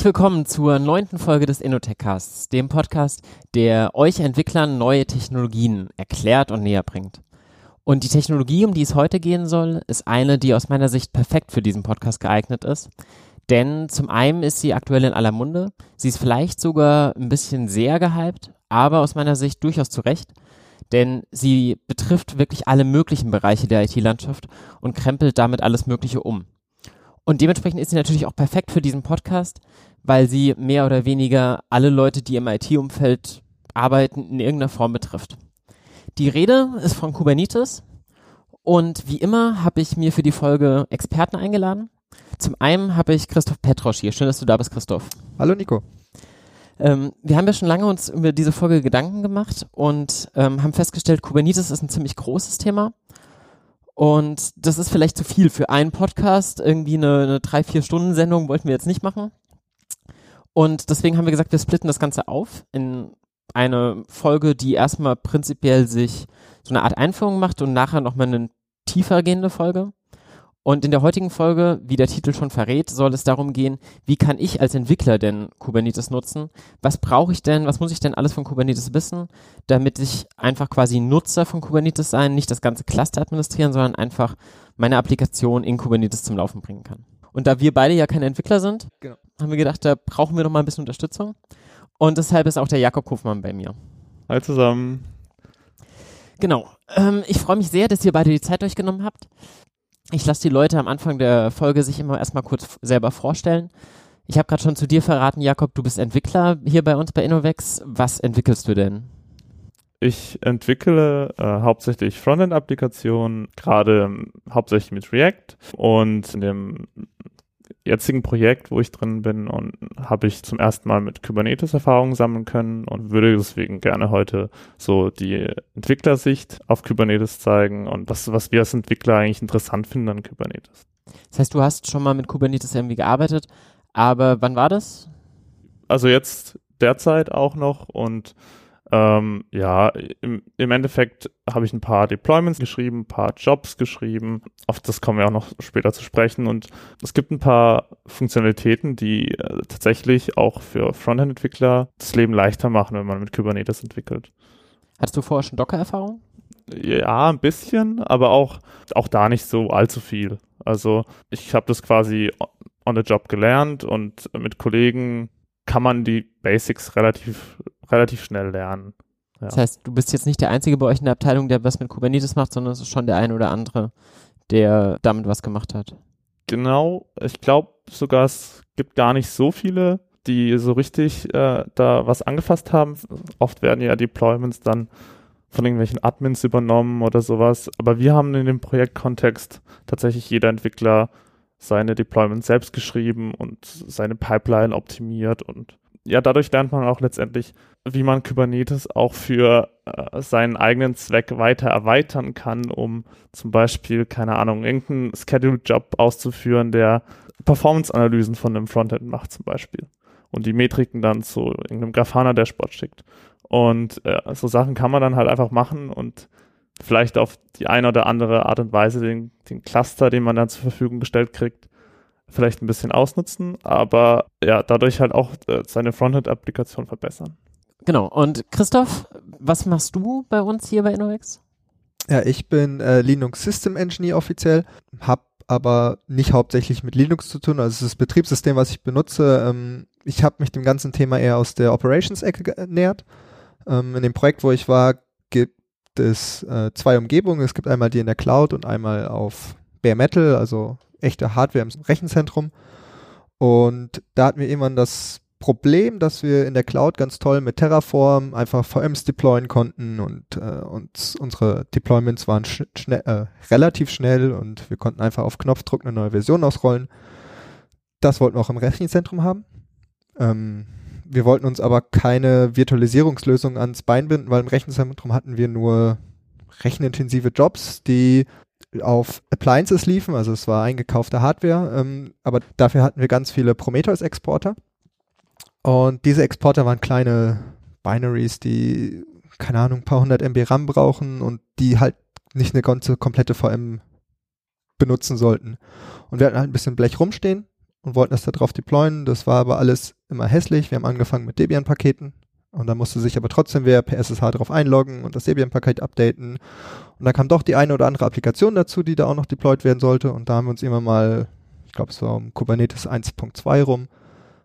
Herzlich willkommen zur neunten Folge des Innotech-Casts, dem Podcast, der euch Entwicklern neue Technologien erklärt und näher bringt. Und die Technologie, um die es heute gehen soll, ist eine, die aus meiner Sicht perfekt für diesen Podcast geeignet ist. Denn zum einen ist sie aktuell in aller Munde, sie ist vielleicht sogar ein bisschen sehr gehypt, aber aus meiner Sicht durchaus zu Recht, denn sie betrifft wirklich alle möglichen Bereiche der IT-Landschaft und krempelt damit alles Mögliche um. Und dementsprechend ist sie natürlich auch perfekt für diesen Podcast, weil sie mehr oder weniger alle Leute, die im IT-Umfeld arbeiten, in irgendeiner Form betrifft. Die Rede ist von Kubernetes und wie immer habe ich mir für die Folge Experten eingeladen. Zum einen habe ich Christoph Petrosch hier. Schön, dass du da bist, Christoph. Hallo Nico. Ähm, wir haben ja schon lange uns über diese Folge Gedanken gemacht und ähm, haben festgestellt, Kubernetes ist ein ziemlich großes Thema und das ist vielleicht zu viel für einen Podcast. Irgendwie eine, eine drei, vier Stunden Sendung wollten wir jetzt nicht machen. Und deswegen haben wir gesagt, wir splitten das Ganze auf in eine Folge, die erstmal prinzipiell sich so eine Art Einführung macht und nachher nochmal eine tiefer gehende Folge. Und in der heutigen Folge, wie der Titel schon verrät, soll es darum gehen, wie kann ich als Entwickler denn Kubernetes nutzen? Was brauche ich denn, was muss ich denn alles von Kubernetes wissen, damit ich einfach quasi Nutzer von Kubernetes sein, nicht das ganze Cluster administrieren, sondern einfach meine Applikation in Kubernetes zum Laufen bringen kann. Und da wir beide ja keine Entwickler sind, genau. Haben wir gedacht, da brauchen wir noch mal ein bisschen Unterstützung. Und deshalb ist auch der Jakob Hofmann bei mir. Hi zusammen. Genau. Ähm, ich freue mich sehr, dass ihr beide die Zeit euch genommen habt. Ich lasse die Leute am Anfang der Folge sich immer erstmal kurz selber vorstellen. Ich habe gerade schon zu dir verraten, Jakob, du bist Entwickler hier bei uns bei Innovex. Was entwickelst du denn? Ich entwickle äh, hauptsächlich Frontend-Applikationen, gerade ähm, hauptsächlich mit React und in dem jetzigen Projekt, wo ich drin bin, und habe ich zum ersten Mal mit Kubernetes Erfahrungen sammeln können und würde deswegen gerne heute so die Entwicklersicht auf Kubernetes zeigen und das, was wir als Entwickler eigentlich interessant finden an Kubernetes. Das heißt, du hast schon mal mit Kubernetes irgendwie gearbeitet, aber wann war das? Also jetzt derzeit auch noch und ähm, ja, im, im Endeffekt habe ich ein paar Deployments geschrieben, ein paar Jobs geschrieben. Auf das kommen wir auch noch später zu sprechen. Und es gibt ein paar Funktionalitäten, die äh, tatsächlich auch für Frontend-Entwickler das Leben leichter machen, wenn man mit Kubernetes entwickelt. Hattest du vorher schon Docker-Erfahrung? Ja, ein bisschen, aber auch, auch da nicht so allzu viel. Also ich habe das quasi on the job gelernt und mit Kollegen kann man die Basics relativ relativ schnell lernen. Ja. Das heißt, du bist jetzt nicht der Einzige bei euch in der Abteilung, der was mit Kubernetes macht, sondern es ist schon der eine oder andere, der damit was gemacht hat. Genau, ich glaube sogar, es gibt gar nicht so viele, die so richtig äh, da was angefasst haben. Oft werden ja Deployments dann von irgendwelchen Admins übernommen oder sowas. Aber wir haben in dem Projektkontext tatsächlich jeder Entwickler seine Deployments selbst geschrieben und seine Pipeline optimiert und ja, dadurch lernt man auch letztendlich, wie man Kubernetes auch für äh, seinen eigenen Zweck weiter erweitern kann, um zum Beispiel, keine Ahnung, irgendeinen Schedule-Job auszuführen, der Performance-Analysen von einem Frontend macht zum Beispiel und die Metriken dann zu irgendeinem Grafana-Dashboard schickt. Und äh, so Sachen kann man dann halt einfach machen und vielleicht auf die eine oder andere Art und Weise den, den Cluster, den man dann zur Verfügung gestellt kriegt, vielleicht ein bisschen ausnutzen, aber ja, dadurch halt auch äh, seine Frontend-Applikation verbessern. Genau. Und Christoph, was machst du bei uns hier bei Innovex? Ja, ich bin äh, Linux System Engineer offiziell, habe aber nicht hauptsächlich mit Linux zu tun. Also das Betriebssystem, was ich benutze, ähm, ich habe mich dem ganzen Thema eher aus der Operations-Ecke genähert. Ähm, in dem Projekt, wo ich war, gibt es äh, zwei Umgebungen. Es gibt einmal die in der Cloud und einmal auf Bare Metal, also echte Hardware im Rechenzentrum. Und da hatten wir irgendwann das Problem, dass wir in der Cloud ganz toll mit Terraform einfach VMs deployen konnten und, äh, und unsere Deployments waren sch schnell, äh, relativ schnell und wir konnten einfach auf Knopfdruck eine neue Version ausrollen. Das wollten wir auch im Rechenzentrum haben. Ähm, wir wollten uns aber keine Virtualisierungslösung ans Bein binden, weil im Rechenzentrum hatten wir nur rechenintensive Jobs, die auf Appliances liefen, also es war eingekaufte Hardware, ähm, aber dafür hatten wir ganz viele Prometheus-Exporter. Und diese Exporter waren kleine Binaries, die, keine Ahnung, ein paar hundert MB RAM brauchen und die halt nicht eine ganze komplette VM benutzen sollten. Und wir hatten halt ein bisschen Blech rumstehen und wollten das da drauf deployen. Das war aber alles immer hässlich. Wir haben angefangen mit Debian-Paketen und da musste sich aber trotzdem wer per SSH drauf einloggen und das Debian-Paket updaten. Und da kam doch die eine oder andere Applikation dazu, die da auch noch deployed werden sollte. Und da haben wir uns immer mal, ich glaube, es war um Kubernetes 1.2 rum,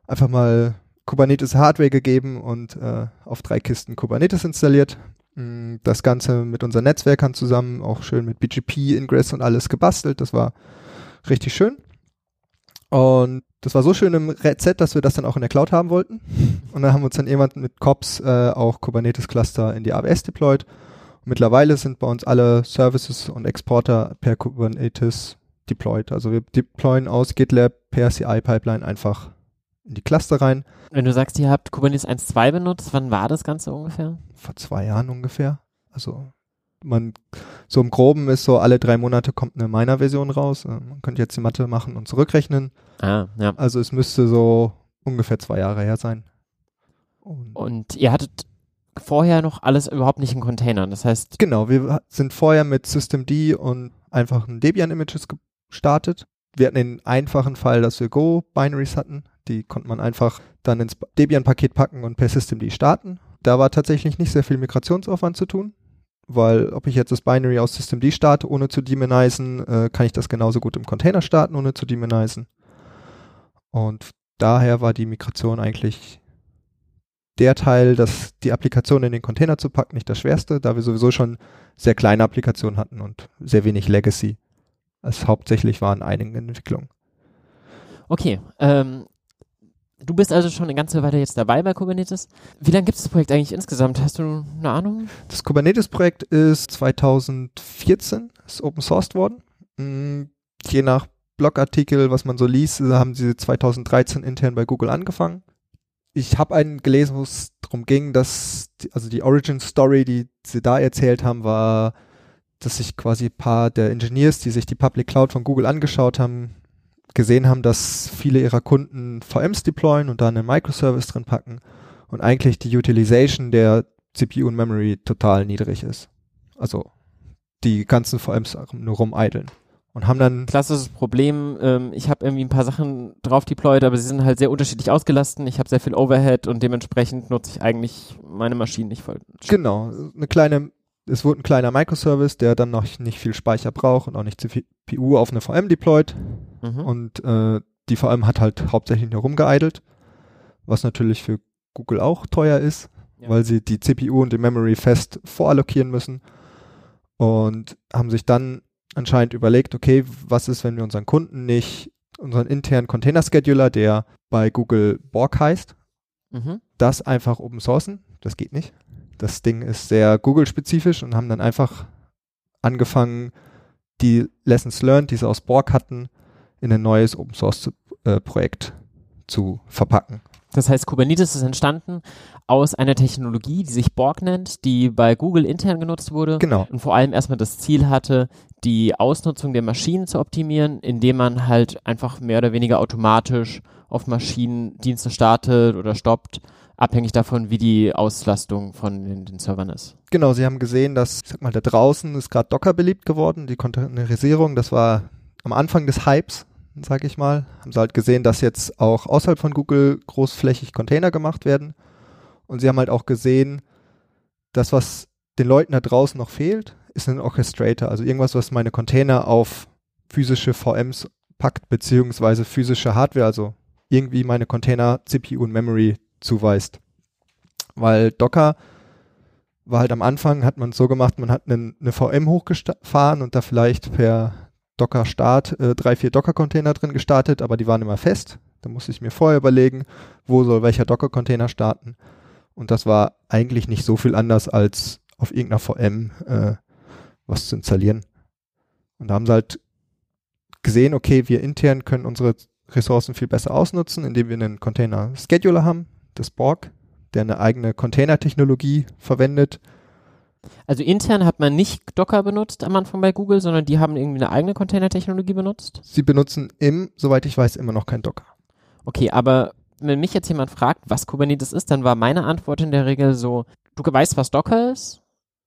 einfach mal Kubernetes Hardware gegeben und äh, auf drei Kisten Kubernetes installiert. Mm, das Ganze mit unseren Netzwerkern zusammen, auch schön mit BGP, Ingress und alles gebastelt. Das war richtig schön. Und das war so schön im Reset, dass wir das dann auch in der Cloud haben wollten. Und dann haben wir uns dann jemand mit COPS äh, auch Kubernetes Cluster in die AWS deployed. Und mittlerweile sind bei uns alle Services und Exporter per Kubernetes deployed. Also wir deployen aus GitLab per CI Pipeline einfach in die Cluster rein. Wenn du sagst, ihr habt Kubernetes 1.2 benutzt, wann war das Ganze ungefähr? Vor zwei Jahren ungefähr. Also man, so im Groben ist so, alle drei Monate kommt eine Miner-Version raus. Äh, man könnte jetzt die Mathe machen und zurückrechnen. Ah, ja. Also es müsste so ungefähr zwei Jahre her sein. Und, und ihr hattet vorher noch alles überhaupt nicht in Containern. Das heißt. Genau, wir sind vorher mit Systemd und einfachen Debian-Images gestartet. Wir hatten den einfachen Fall, dass wir Go-Binaries hatten. Die konnte man einfach dann ins Debian-Paket packen und per Systemd starten. Da war tatsächlich nicht sehr viel Migrationsaufwand zu tun, weil ob ich jetzt das Binary aus Systemd starte, ohne zu demonisen, äh, kann ich das genauso gut im Container starten, ohne zu demonisen. Und daher war die Migration eigentlich der Teil, dass die Applikation in den Container zu packen, nicht das schwerste, da wir sowieso schon sehr kleine Applikationen hatten und sehr wenig Legacy. Es hauptsächlich waren einige Entwicklungen. Okay, ähm, Du bist also schon eine ganze Weile jetzt dabei bei Kubernetes. Wie lange gibt es das Projekt eigentlich insgesamt? Hast du eine Ahnung? Das Kubernetes-Projekt ist 2014, ist open sourced worden. Hm, je nach Blogartikel, was man so liest, haben sie 2013 intern bei Google angefangen. Ich habe einen gelesen, wo es darum ging, dass, die, also die Origin Story, die sie da erzählt haben, war, dass sich quasi ein paar der Engineers, die sich die Public Cloud von Google angeschaut haben, gesehen haben, dass viele ihrer Kunden VMs deployen und da einen Microservice drin packen und eigentlich die Utilization der CPU und Memory total niedrig ist. Also die ganzen VMs nur rumeideln. Und haben dann. Klassisches Problem, ähm, ich habe irgendwie ein paar Sachen drauf deployed, aber sie sind halt sehr unterschiedlich ausgelasten. Ich habe sehr viel Overhead und dementsprechend nutze ich eigentlich meine Maschinen nicht voll. Genau, eine kleine, es wurde ein kleiner Microservice, der dann noch nicht viel Speicher braucht und auch nicht CPU auf eine VM deployed. Mhm. Und äh, die VM hat halt hauptsächlich nur rumgeeidelt, was natürlich für Google auch teuer ist, ja. weil sie die CPU und die Memory fest vorallokieren müssen. Und haben sich dann anscheinend überlegt, okay, was ist, wenn wir unseren Kunden nicht unseren internen Container Scheduler, der bei Google Borg heißt, mhm. das einfach open sourcen? Das geht nicht. Das Ding ist sehr Google-spezifisch und haben dann einfach angefangen, die Lessons learned, die sie aus Borg hatten, in ein neues Open Source äh, Projekt zu verpacken. Das heißt, Kubernetes ist entstanden aus einer Technologie, die sich Borg nennt, die bei Google intern genutzt wurde. Genau. Und vor allem erstmal das Ziel hatte, die Ausnutzung der Maschinen zu optimieren, indem man halt einfach mehr oder weniger automatisch auf Maschinen Dienste startet oder stoppt, abhängig davon, wie die Auslastung von den, den Servern ist. Genau, Sie haben gesehen, dass, ich sag mal, da draußen ist gerade Docker beliebt geworden, die Containerisierung, das war am Anfang des Hypes, sag ich mal, haben sie halt gesehen, dass jetzt auch außerhalb von Google großflächig Container gemacht werden. Und sie haben halt auch gesehen, dass was den Leuten da draußen noch fehlt, ist ein Orchestrator, also irgendwas, was meine Container auf physische VMs packt, beziehungsweise physische Hardware, also irgendwie meine Container CPU und Memory zuweist. Weil Docker war halt am Anfang, hat man es so gemacht, man hat eine, eine VM hochgefahren und da vielleicht per Docker Start äh, drei, vier Docker-Container drin gestartet, aber die waren immer fest. Da muss ich mir vorher überlegen, wo soll welcher Docker-Container starten. Und das war eigentlich nicht so viel anders, als auf irgendeiner VM äh, was zu installieren. Und da haben sie halt gesehen, okay, wir intern können unsere Ressourcen viel besser ausnutzen, indem wir einen Container-Scheduler haben, das Borg, der eine eigene Container-Technologie verwendet. Also intern hat man nicht Docker benutzt am Anfang bei Google, sondern die haben irgendwie eine eigene Container-Technologie benutzt? Sie benutzen im, soweit ich weiß, immer noch kein Docker. Okay, aber wenn mich jetzt jemand fragt, was Kubernetes ist, dann war meine Antwort in der Regel so, du weißt, was Docker ist,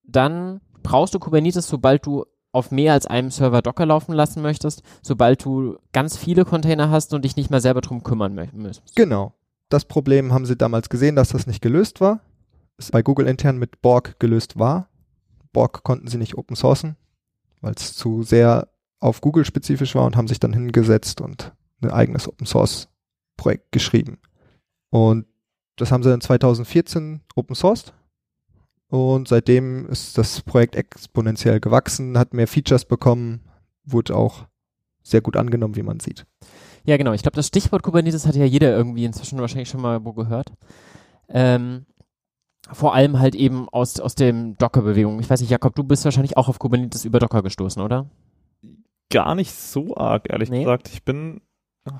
dann brauchst du Kubernetes, sobald du auf mehr als einem Server Docker laufen lassen möchtest, sobald du ganz viele Container hast und dich nicht mehr selber drum kümmern möchtest. Genau. Das Problem haben sie damals gesehen, dass das nicht gelöst war. Es bei Google intern mit Borg gelöst war. Borg konnten sie nicht open sourcen, weil es zu sehr auf Google spezifisch war und haben sich dann hingesetzt und ein eigenes Open Source Projekt geschrieben. Und das haben sie in 2014 open sourced und seitdem ist das Projekt exponentiell gewachsen, hat mehr Features bekommen, wurde auch sehr gut angenommen, wie man sieht. Ja, genau. Ich glaube, das Stichwort Kubernetes hat ja jeder irgendwie inzwischen wahrscheinlich schon mal wo gehört. Ähm, vor allem halt eben aus, aus dem Docker-Bewegung. Ich weiß nicht, Jakob, du bist wahrscheinlich auch auf Kubernetes über Docker gestoßen, oder? Gar nicht so arg, ehrlich nee. gesagt. Ich bin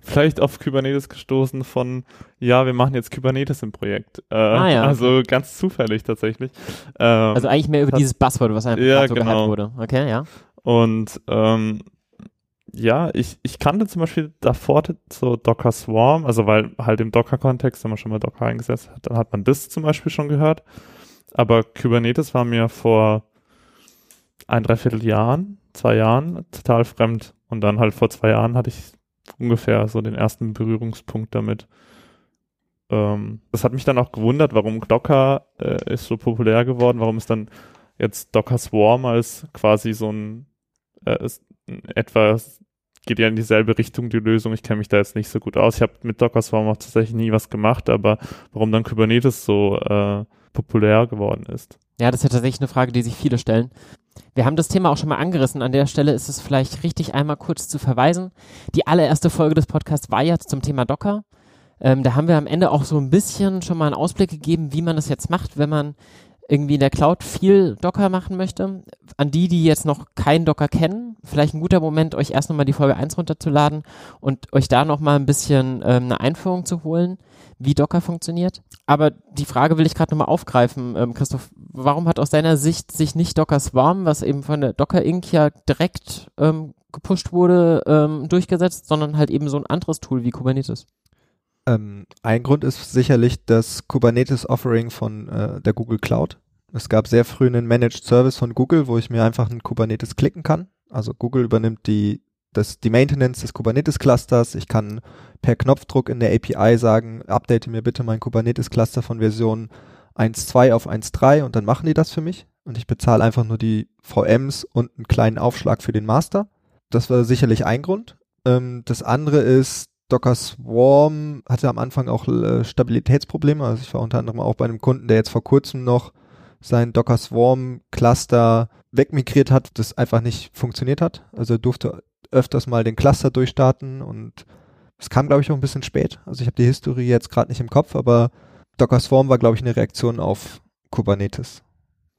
vielleicht auf Kubernetes gestoßen von, ja, wir machen jetzt Kubernetes im Projekt. Äh, ah, ja. Also ganz zufällig tatsächlich. Ähm, also eigentlich mehr über dieses Buzzword, was einfach ja, so genau. wurde. Okay, ja. Und ähm, ja, ich, ich kannte zum Beispiel davor so Docker Swarm, also weil halt im Docker-Kontext, wenn man schon mal Docker eingesetzt hat, dann hat man das zum Beispiel schon gehört. Aber Kubernetes war mir vor ein, dreiviertel Jahren, zwei Jahren total fremd. Und dann halt vor zwei Jahren hatte ich ungefähr so den ersten Berührungspunkt damit. Ähm, das hat mich dann auch gewundert, warum Docker äh, ist so populär geworden, warum ist dann jetzt Docker Swarm als quasi so ein äh, etwas geht ja in dieselbe Richtung die Lösung. Ich kenne mich da jetzt nicht so gut aus. Ich habe mit Docker Swarm auch tatsächlich nie was gemacht, aber warum dann Kubernetes so äh, populär geworden ist. Ja, das ist ja tatsächlich eine Frage, die sich viele stellen. Wir haben das Thema auch schon mal angerissen. An der Stelle ist es vielleicht richtig, einmal kurz zu verweisen. Die allererste Folge des Podcasts war ja zum Thema Docker. Ähm, da haben wir am Ende auch so ein bisschen schon mal einen Ausblick gegeben, wie man das jetzt macht, wenn man irgendwie in der Cloud viel Docker machen möchte. An die, die jetzt noch keinen Docker kennen, vielleicht ein guter Moment, euch erst nochmal die Folge 1 runterzuladen und euch da nochmal ein bisschen ähm, eine Einführung zu holen, wie Docker funktioniert. Aber die Frage will ich gerade nochmal aufgreifen, ähm, Christoph. Warum hat aus deiner Sicht sich nicht Docker Swarm, was eben von der Docker Inc. ja direkt ähm, gepusht wurde, ähm, durchgesetzt, sondern halt eben so ein anderes Tool wie Kubernetes? Ähm, ein Grund ist sicherlich das Kubernetes-Offering von äh, der Google Cloud. Es gab sehr früh einen Managed Service von Google, wo ich mir einfach einen Kubernetes klicken kann. Also Google übernimmt die, das, die Maintenance des Kubernetes-Clusters. Ich kann per Knopfdruck in der API sagen, update mir bitte mein Kubernetes-Cluster von Version 1.2 auf 1.3 und dann machen die das für mich. Und ich bezahle einfach nur die VMs und einen kleinen Aufschlag für den Master. Das war sicherlich ein Grund. Ähm, das andere ist, Docker Swarm hatte am Anfang auch äh, Stabilitätsprobleme. Also ich war unter anderem auch bei einem Kunden, der jetzt vor kurzem noch sein Docker Swarm Cluster wegmigriert hat, das einfach nicht funktioniert hat. Also er durfte öfters mal den Cluster durchstarten und es kam, glaube ich, auch ein bisschen spät. Also ich habe die Historie jetzt gerade nicht im Kopf, aber Docker Swarm war, glaube ich, eine Reaktion auf Kubernetes.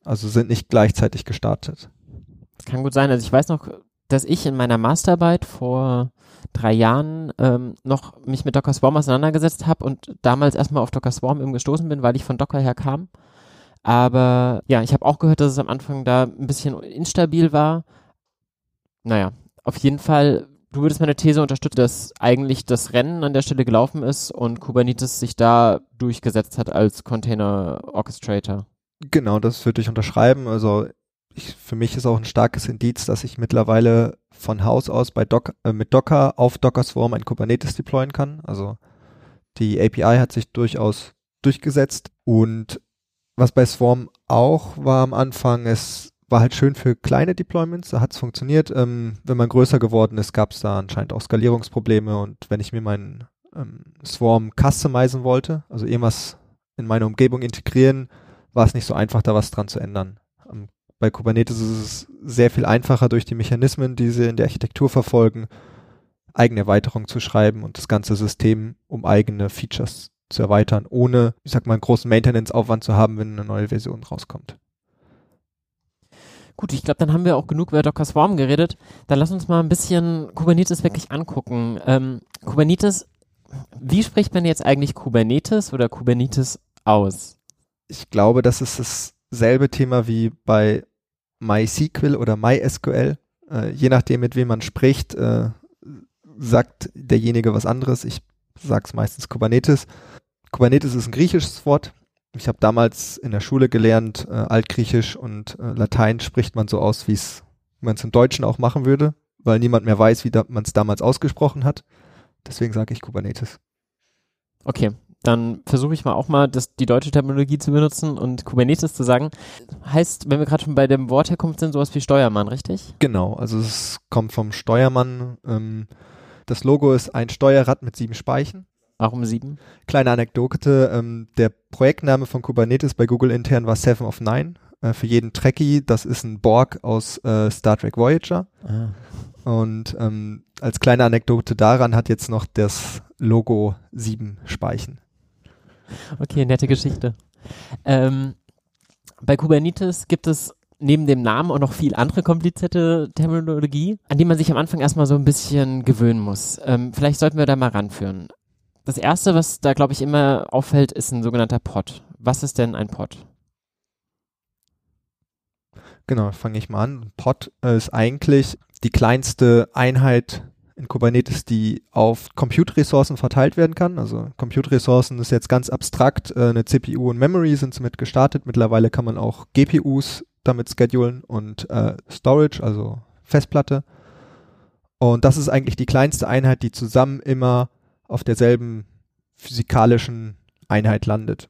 Also sind nicht gleichzeitig gestartet. Kann gut sein. Also ich weiß noch, dass ich in meiner Masterarbeit vor drei Jahren ähm, noch mich mit Docker Swarm auseinandergesetzt habe und damals erstmal auf Docker Swarm eben gestoßen bin, weil ich von Docker her kam. Aber ja, ich habe auch gehört, dass es am Anfang da ein bisschen instabil war. Naja, auf jeden Fall, du würdest meine These unterstützen, dass eigentlich das Rennen an der Stelle gelaufen ist und Kubernetes sich da durchgesetzt hat als Container Orchestrator. Genau, das würde ich unterschreiben. Also ich, für mich ist auch ein starkes Indiz, dass ich mittlerweile von Haus aus bei Docker, äh, mit Docker auf Docker Swarm ein Kubernetes deployen kann. Also die API hat sich durchaus durchgesetzt und was bei Swarm auch war am Anfang, es war halt schön für kleine Deployments, da hat es funktioniert. Ähm, wenn man größer geworden ist, gab es da anscheinend auch Skalierungsprobleme und wenn ich mir meinen ähm, Swarm customizen wollte, also irgendwas in meine Umgebung integrieren, war es nicht so einfach, da was dran zu ändern. Ähm, bei Kubernetes ist es sehr viel einfacher durch die Mechanismen, die sie in der Architektur verfolgen, eigene Erweiterungen zu schreiben und das ganze System um eigene Features zu erweitern, ohne, ich sag mal, einen großen Maintenance-Aufwand zu haben, wenn eine neue Version rauskommt. Gut, ich glaube, dann haben wir auch genug über Docker Swarm geredet. Dann lass uns mal ein bisschen Kubernetes wirklich angucken. Ähm, Kubernetes, wie spricht man jetzt eigentlich Kubernetes oder Kubernetes aus? Ich glaube, das ist dasselbe Thema wie bei MySQL oder MySQL. Äh, je nachdem, mit wem man spricht, äh, sagt derjenige was anderes. Ich sage es meistens Kubernetes. Kubernetes ist ein griechisches Wort. Ich habe damals in der Schule gelernt, äh, Altgriechisch und äh, Latein spricht man so aus, wie man es im Deutschen auch machen würde, weil niemand mehr weiß, wie man es damals ausgesprochen hat. Deswegen sage ich Kubernetes. Okay, dann versuche ich mal auch mal das, die deutsche Terminologie zu benutzen und Kubernetes zu sagen. Heißt, wenn wir gerade schon bei dem Wort herkommen, sind sowas wie Steuermann, richtig? Genau, also es kommt vom Steuermann. Ähm, das Logo ist ein Steuerrad mit sieben Speichen. Warum sieben? Kleine Anekdote, ähm, der Projektname von Kubernetes bei Google intern war Seven of Nine. Äh, für jeden Trekkie, das ist ein Borg aus äh, Star Trek Voyager. Ah. Und ähm, als kleine Anekdote daran hat jetzt noch das Logo sieben Speichen. Okay, nette Geschichte. Ähm, bei Kubernetes gibt es neben dem Namen auch noch viel andere komplizierte Terminologie, an die man sich am Anfang erstmal so ein bisschen gewöhnen muss. Ähm, vielleicht sollten wir da mal ranführen. Das erste, was da glaube ich immer auffällt, ist ein sogenannter Pod. Was ist denn ein Pod? Genau, fange ich mal an. Pod ist eigentlich die kleinste Einheit in Kubernetes, die auf Compute-Ressourcen verteilt werden kann. Also Compute-Ressourcen ist jetzt ganz abstrakt. Äh, eine CPU und Memory sind damit gestartet. Mittlerweile kann man auch GPUs damit schedulen und äh, Storage, also Festplatte. Und das ist eigentlich die kleinste Einheit, die zusammen immer auf derselben physikalischen Einheit landet.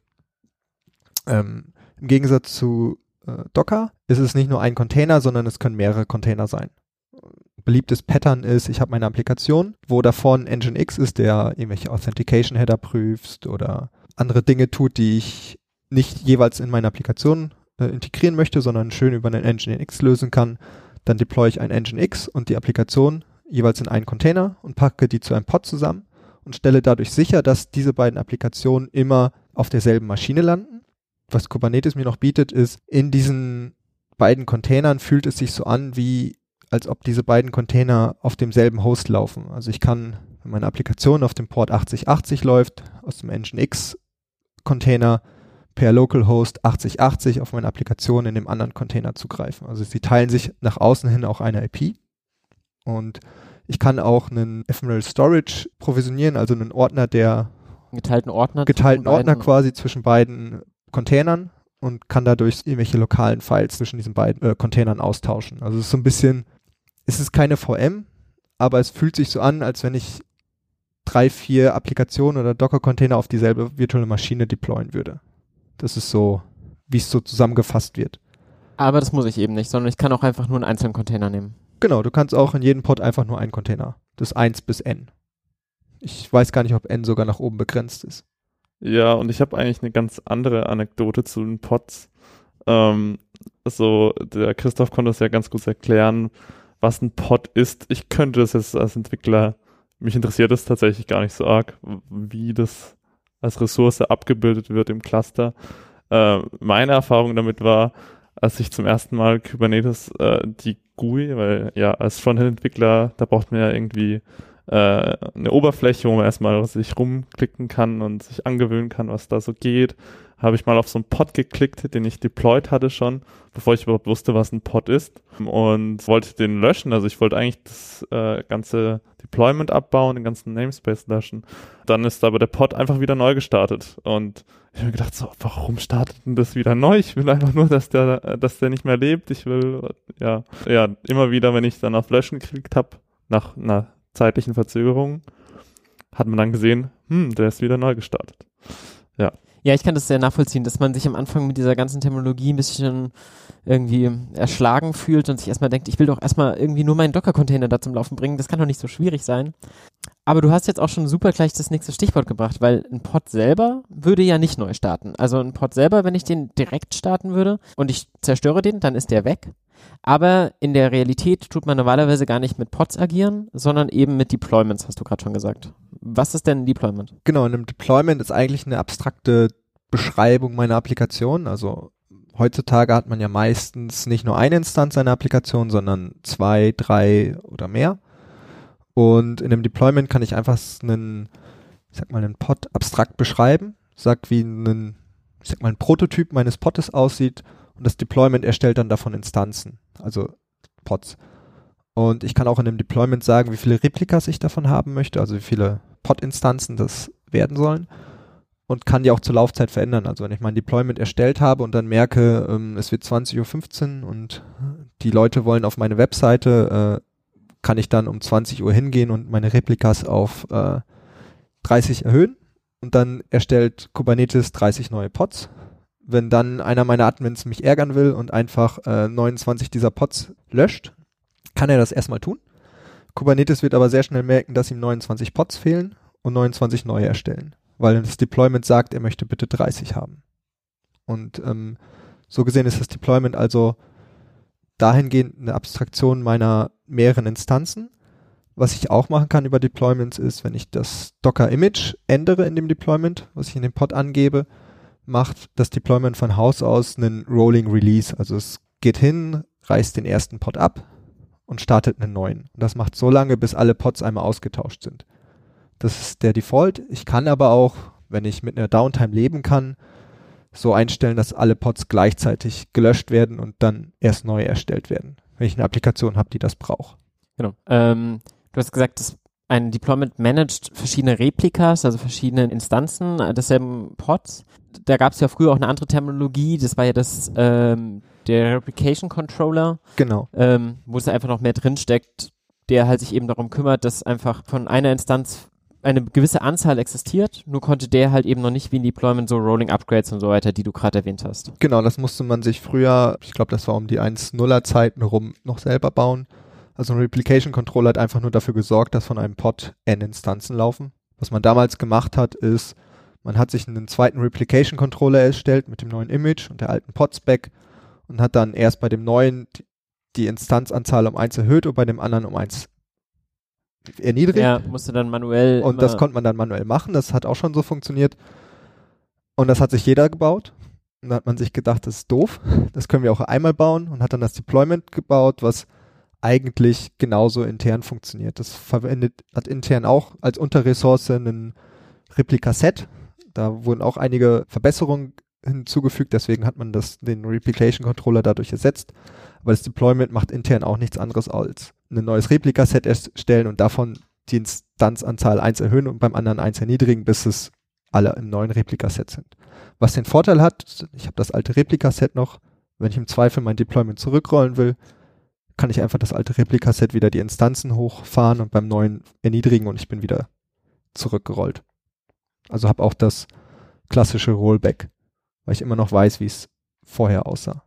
Ähm, Im Gegensatz zu äh, Docker ist es nicht nur ein Container, sondern es können mehrere Container sein beliebtes Pattern ist, ich habe meine Applikation, wo davon Nginx ist, der irgendwelche Authentication-Header prüft oder andere Dinge tut, die ich nicht jeweils in meine Applikation äh, integrieren möchte, sondern schön über einen Nginx lösen kann. Dann deploy ich ein Nginx und die Applikation jeweils in einen Container und packe die zu einem Pod zusammen und stelle dadurch sicher, dass diese beiden Applikationen immer auf derselben Maschine landen. Was Kubernetes mir noch bietet, ist, in diesen beiden Containern fühlt es sich so an wie als ob diese beiden Container auf demselben Host laufen. Also ich kann, wenn meine Applikation auf dem Port 8080 läuft, aus dem Nginx Container per Localhost 8080 auf meine Applikation in dem anderen Container zugreifen. Also sie teilen sich nach außen hin auch eine IP. Und ich kann auch einen Ephemeral Storage provisionieren, also einen Ordner, der geteilten Ordner, geteilten Ordner quasi zwischen beiden Containern und kann dadurch irgendwelche lokalen Files zwischen diesen beiden äh, Containern austauschen. Also es ist so ein bisschen es ist keine VM, aber es fühlt sich so an, als wenn ich drei, vier Applikationen oder Docker-Container auf dieselbe virtuelle Maschine deployen würde. Das ist so, wie es so zusammengefasst wird. Aber das muss ich eben nicht, sondern ich kann auch einfach nur einen einzelnen Container nehmen. Genau, du kannst auch in jedem Pod einfach nur einen Container. Das 1 bis N. Ich weiß gar nicht, ob N sogar nach oben begrenzt ist. Ja, und ich habe eigentlich eine ganz andere Anekdote zu den Pods. Ähm, so, der Christoph konnte es ja ganz gut erklären, was ein Pod ist. Ich könnte das jetzt als Entwickler, mich interessiert das tatsächlich gar nicht so arg, wie das als Ressource abgebildet wird im Cluster. Äh, meine Erfahrung damit war, als ich zum ersten Mal Kubernetes äh, die GUI, weil ja als Frontend-Entwickler, da braucht man ja irgendwie äh, eine Oberfläche, wo man erstmal sich rumklicken kann und sich angewöhnen kann, was da so geht habe ich mal auf so einen Pod geklickt, den ich deployed hatte schon, bevor ich überhaupt wusste, was ein Pod ist und wollte den löschen. Also ich wollte eigentlich das äh, ganze Deployment abbauen, den ganzen Namespace löschen. Dann ist aber der Pod einfach wieder neu gestartet und ich habe mir gedacht, so, warum startet denn das wieder neu? Ich will einfach nur, dass der, dass der nicht mehr lebt. Ich will, ja, ja, immer wieder, wenn ich dann auf Löschen geklickt habe, nach einer zeitlichen Verzögerung, hat man dann gesehen, hm, der ist wieder neu gestartet. Ja. Ja, ich kann das sehr nachvollziehen, dass man sich am Anfang mit dieser ganzen Terminologie ein bisschen irgendwie erschlagen fühlt und sich erstmal denkt, ich will doch erstmal irgendwie nur meinen Docker-Container da zum Laufen bringen. Das kann doch nicht so schwierig sein. Aber du hast jetzt auch schon super gleich das nächste Stichwort gebracht, weil ein Pod selber würde ja nicht neu starten. Also ein Pod selber, wenn ich den direkt starten würde und ich zerstöre den, dann ist der weg. Aber in der Realität tut man normalerweise gar nicht mit Pods agieren, sondern eben mit Deployments, hast du gerade schon gesagt. Was ist denn ein Deployment? Genau, ein Deployment ist eigentlich eine abstrakte Beschreibung meiner Applikation. Also heutzutage hat man ja meistens nicht nur eine Instanz einer Applikation, sondern zwei, drei oder mehr. Und in einem Deployment kann ich einfach einen, ich sag mal, einen Pod abstrakt beschreiben, sag wie ein, ich sag mal, ein Prototyp meines Pods aussieht und das Deployment erstellt dann davon Instanzen, also Pods. Und ich kann auch in einem Deployment sagen, wie viele Replikas ich davon haben möchte, also wie viele Pod-Instanzen das werden sollen und kann die auch zur Laufzeit verändern. Also wenn ich mein Deployment erstellt habe und dann merke, ähm, es wird 20.15 Uhr und die Leute wollen auf meine Webseite, äh, kann ich dann um 20 Uhr hingehen und meine Replikas auf äh, 30 erhöhen und dann erstellt Kubernetes 30 neue Pods. Wenn dann einer meiner Admins mich ärgern will und einfach äh, 29 dieser Pods löscht, kann er das erstmal tun. Kubernetes wird aber sehr schnell merken, dass ihm 29 Pods fehlen und 29 neue erstellen weil das Deployment sagt, er möchte bitte 30 haben. Und ähm, so gesehen ist das Deployment also dahingehend eine Abstraktion meiner mehreren Instanzen. Was ich auch machen kann über Deployments ist, wenn ich das Docker-Image ändere in dem Deployment, was ich in dem Pod angebe, macht das Deployment von Haus aus einen Rolling Release. Also es geht hin, reißt den ersten Pod ab und startet einen neuen. Und das macht so lange, bis alle Pods einmal ausgetauscht sind. Das ist der Default. Ich kann aber auch, wenn ich mit einer Downtime leben kann, so einstellen, dass alle Pods gleichzeitig gelöscht werden und dann erst neu erstellt werden, wenn ich eine Applikation habe, die das braucht. Genau. Ähm, du hast gesagt, dass ein Deployment managt verschiedene Replikas, also verschiedene Instanzen desselben Pods. Da gab es ja früher auch eine andere Terminologie, das war ja das ähm, der Replication Controller. Genau. Ähm, wo es einfach noch mehr drinsteckt, der halt sich eben darum kümmert, dass einfach von einer Instanz eine gewisse Anzahl existiert, nur konnte der halt eben noch nicht wie ein Deployment so Rolling Upgrades und so weiter, die du gerade erwähnt hast. Genau, das musste man sich früher, ich glaube, das war um die 1.0er Zeiten rum, noch selber bauen. Also ein Replication Controller hat einfach nur dafür gesorgt, dass von einem Pod n Instanzen laufen. Was man damals gemacht hat, ist, man hat sich einen zweiten Replication Controller erstellt mit dem neuen Image und der alten Pod-Spec und hat dann erst bei dem neuen die Instanzanzahl um eins erhöht und bei dem anderen um eins erniedrigt. Ja, musste dann manuell. Und das konnte man dann manuell machen. Das hat auch schon so funktioniert. Und das hat sich jeder gebaut. Und da hat man sich gedacht, das ist doof. Das können wir auch einmal bauen und hat dann das Deployment gebaut, was eigentlich genauso intern funktioniert. Das verwendet, hat intern auch als Unterressource einen Replika-Set. Da wurden auch einige Verbesserungen hinzugefügt, deswegen hat man das, den Replication Controller dadurch ersetzt. Aber das Deployment macht intern auch nichts anderes als ein neues Replikaset erstellen und davon die Instanzanzahl 1 erhöhen und beim anderen 1 erniedrigen, bis es alle im neuen Replikaset sind. Was den Vorteil hat, ich habe das alte Replikaset noch, wenn ich im Zweifel mein Deployment zurückrollen will, kann ich einfach das alte Replikaset wieder die Instanzen hochfahren und beim neuen erniedrigen und ich bin wieder zurückgerollt. Also habe auch das klassische Rollback, weil ich immer noch weiß, wie es vorher aussah.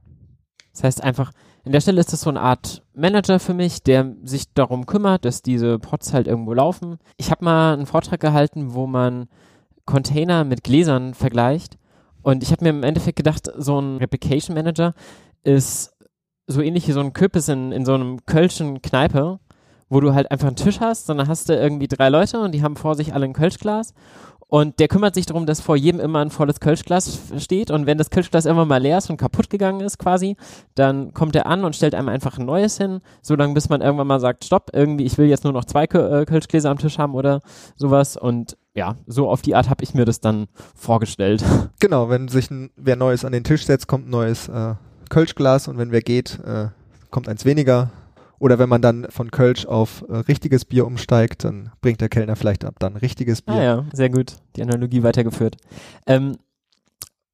Das heißt einfach, in der Stelle ist das so eine Art Manager für mich, der sich darum kümmert, dass diese Pods halt irgendwo laufen. Ich habe mal einen Vortrag gehalten, wo man Container mit Gläsern vergleicht. Und ich habe mir im Endeffekt gedacht, so ein Replication Manager ist so ähnlich wie so ein Kürbis in, in so einem Kölschen Kneipe, wo du halt einfach einen Tisch hast, sondern hast du irgendwie drei Leute und die haben vor sich alle ein Kölschglas und der kümmert sich darum, dass vor jedem immer ein volles Kölschglas steht. Und wenn das Kölschglas irgendwann mal leer ist und kaputt gegangen ist quasi, dann kommt er an und stellt einem einfach ein neues hin, solange bis man irgendwann mal sagt, stopp, irgendwie, ich will jetzt nur noch zwei äh, Kölschgläser am Tisch haben oder sowas. Und ja, so auf die Art habe ich mir das dann vorgestellt. Genau, wenn sich ein, wer Neues an den Tisch setzt, kommt ein neues äh, Kölschglas und wenn wer geht, äh, kommt eins weniger. Oder wenn man dann von Kölsch auf äh, richtiges Bier umsteigt, dann bringt der Kellner vielleicht ab dann richtiges Bier. Ah ja, sehr gut. Die Analogie weitergeführt. Ähm,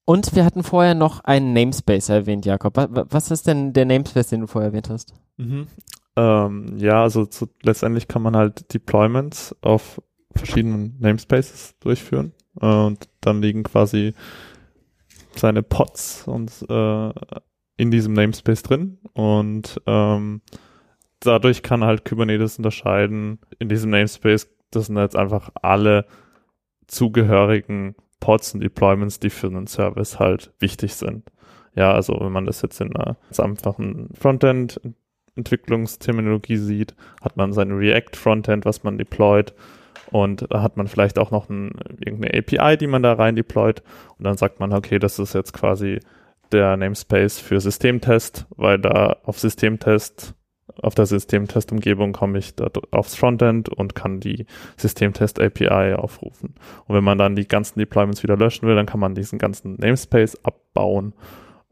und wir hatten vorher noch einen Namespace erwähnt, Jakob. Was ist denn der Namespace, den du vorher erwähnt hast? Mhm. Ähm, ja, also zu, letztendlich kann man halt Deployments auf verschiedenen Namespaces durchführen äh, und dann liegen quasi seine Pods und äh, in diesem Namespace drin. Und ähm, dadurch kann halt Kubernetes unterscheiden in diesem Namespace, das sind jetzt einfach alle zugehörigen Pods und Deployments, die für einen Service halt wichtig sind. Ja, also wenn man das jetzt in einer einfachen Frontend-Entwicklungsterminologie sieht, hat man sein React-Frontend, was man deployt. Und da hat man vielleicht auch noch ein, irgendeine API, die man da rein deployt. Und dann sagt man, okay, das ist jetzt quasi der Namespace für Systemtest, weil da auf Systemtest auf der Systemtest-Umgebung komme ich da aufs Frontend und kann die Systemtest-API aufrufen. Und wenn man dann die ganzen Deployments wieder löschen will, dann kann man diesen ganzen Namespace abbauen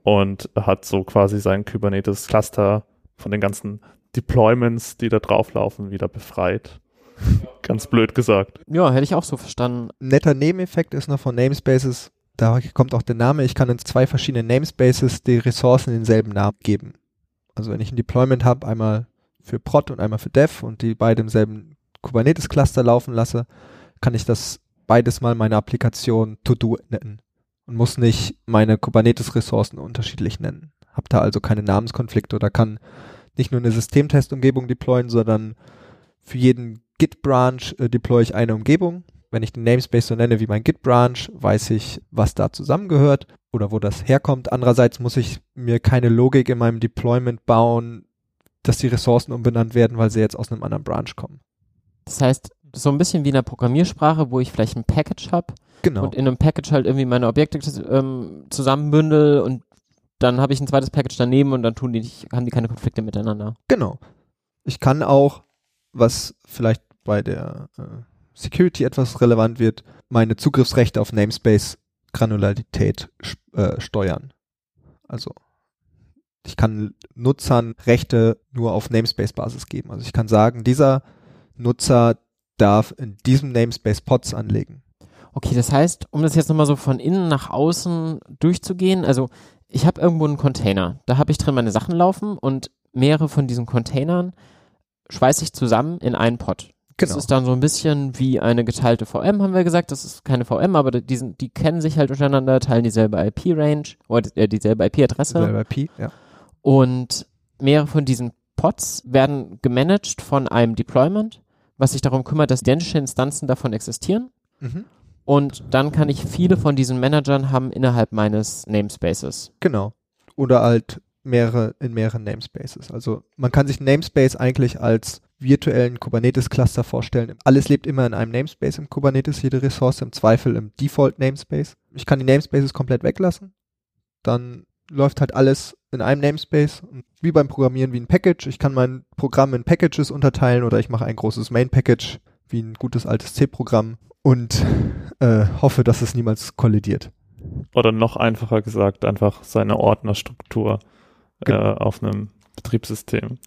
und hat so quasi sein Kubernetes-Cluster von den ganzen Deployments, die da drauflaufen, wieder befreit. Ganz blöd gesagt. Ja, hätte ich auch so verstanden. Netter Nebeneffekt ist noch von Namespaces, da kommt auch der Name, ich kann in zwei verschiedenen Namespaces die Ressourcen denselben Namen geben. Also wenn ich ein Deployment habe, einmal für Prod und einmal für Dev und die beide im selben Kubernetes-Cluster laufen lasse, kann ich das beides mal meine Applikation To-Do nennen und muss nicht meine Kubernetes-Ressourcen unterschiedlich nennen. Hab da also keine Namenskonflikte oder kann nicht nur eine Systemtest-Umgebung deployen, sondern für jeden Git-Branch äh, deploy ich eine Umgebung. Wenn ich den Namespace so nenne wie mein Git-Branch, weiß ich, was da zusammengehört oder wo das herkommt. Andererseits muss ich mir keine Logik in meinem Deployment bauen, dass die Ressourcen umbenannt werden, weil sie jetzt aus einem anderen Branch kommen. Das heißt, so ein bisschen wie in der Programmiersprache, wo ich vielleicht ein Package habe Genau. und in einem Package halt irgendwie meine Objekte ähm, zusammenbündel und dann habe ich ein zweites Package daneben und dann tun die nicht, haben die keine Konflikte miteinander. Genau. Ich kann auch, was vielleicht bei der äh, Security etwas relevant wird, meine Zugriffsrechte auf Namespace Granularität äh, steuern. Also ich kann Nutzern Rechte nur auf Namespace-Basis geben. Also ich kann sagen, dieser Nutzer darf in diesem Namespace Pods anlegen. Okay, das heißt, um das jetzt nochmal so von innen nach außen durchzugehen, also ich habe irgendwo einen Container, da habe ich drin meine Sachen laufen und mehrere von diesen Containern schweiße ich zusammen in einen Pod. Genau. Das ist dann so ein bisschen wie eine geteilte VM, haben wir gesagt. Das ist keine VM, aber die, sind, die kennen sich halt untereinander, teilen dieselbe IP-Range oder äh, dieselbe IP-Adresse. Selber IP, ja. Und mehrere von diesen Pods werden gemanagt von einem Deployment, was sich darum kümmert, dass identische Instanzen davon existieren. Mhm. Und dann kann ich viele von diesen Managern haben innerhalb meines Namespaces. Genau. Oder halt mehrere in mehreren Namespaces. Also man kann sich Namespace eigentlich als virtuellen Kubernetes-Cluster vorstellen. Alles lebt immer in einem Namespace im Kubernetes, jede Ressource im Zweifel im Default-Namespace. Ich kann die Namespaces komplett weglassen. Dann läuft halt alles in einem Namespace. Wie beim Programmieren wie ein Package. Ich kann mein Programm in Packages unterteilen oder ich mache ein großes Main-Package wie ein gutes altes C-Programm und äh, hoffe, dass es niemals kollidiert. Oder noch einfacher gesagt, einfach seine Ordnerstruktur äh, auf einem Betriebssystem.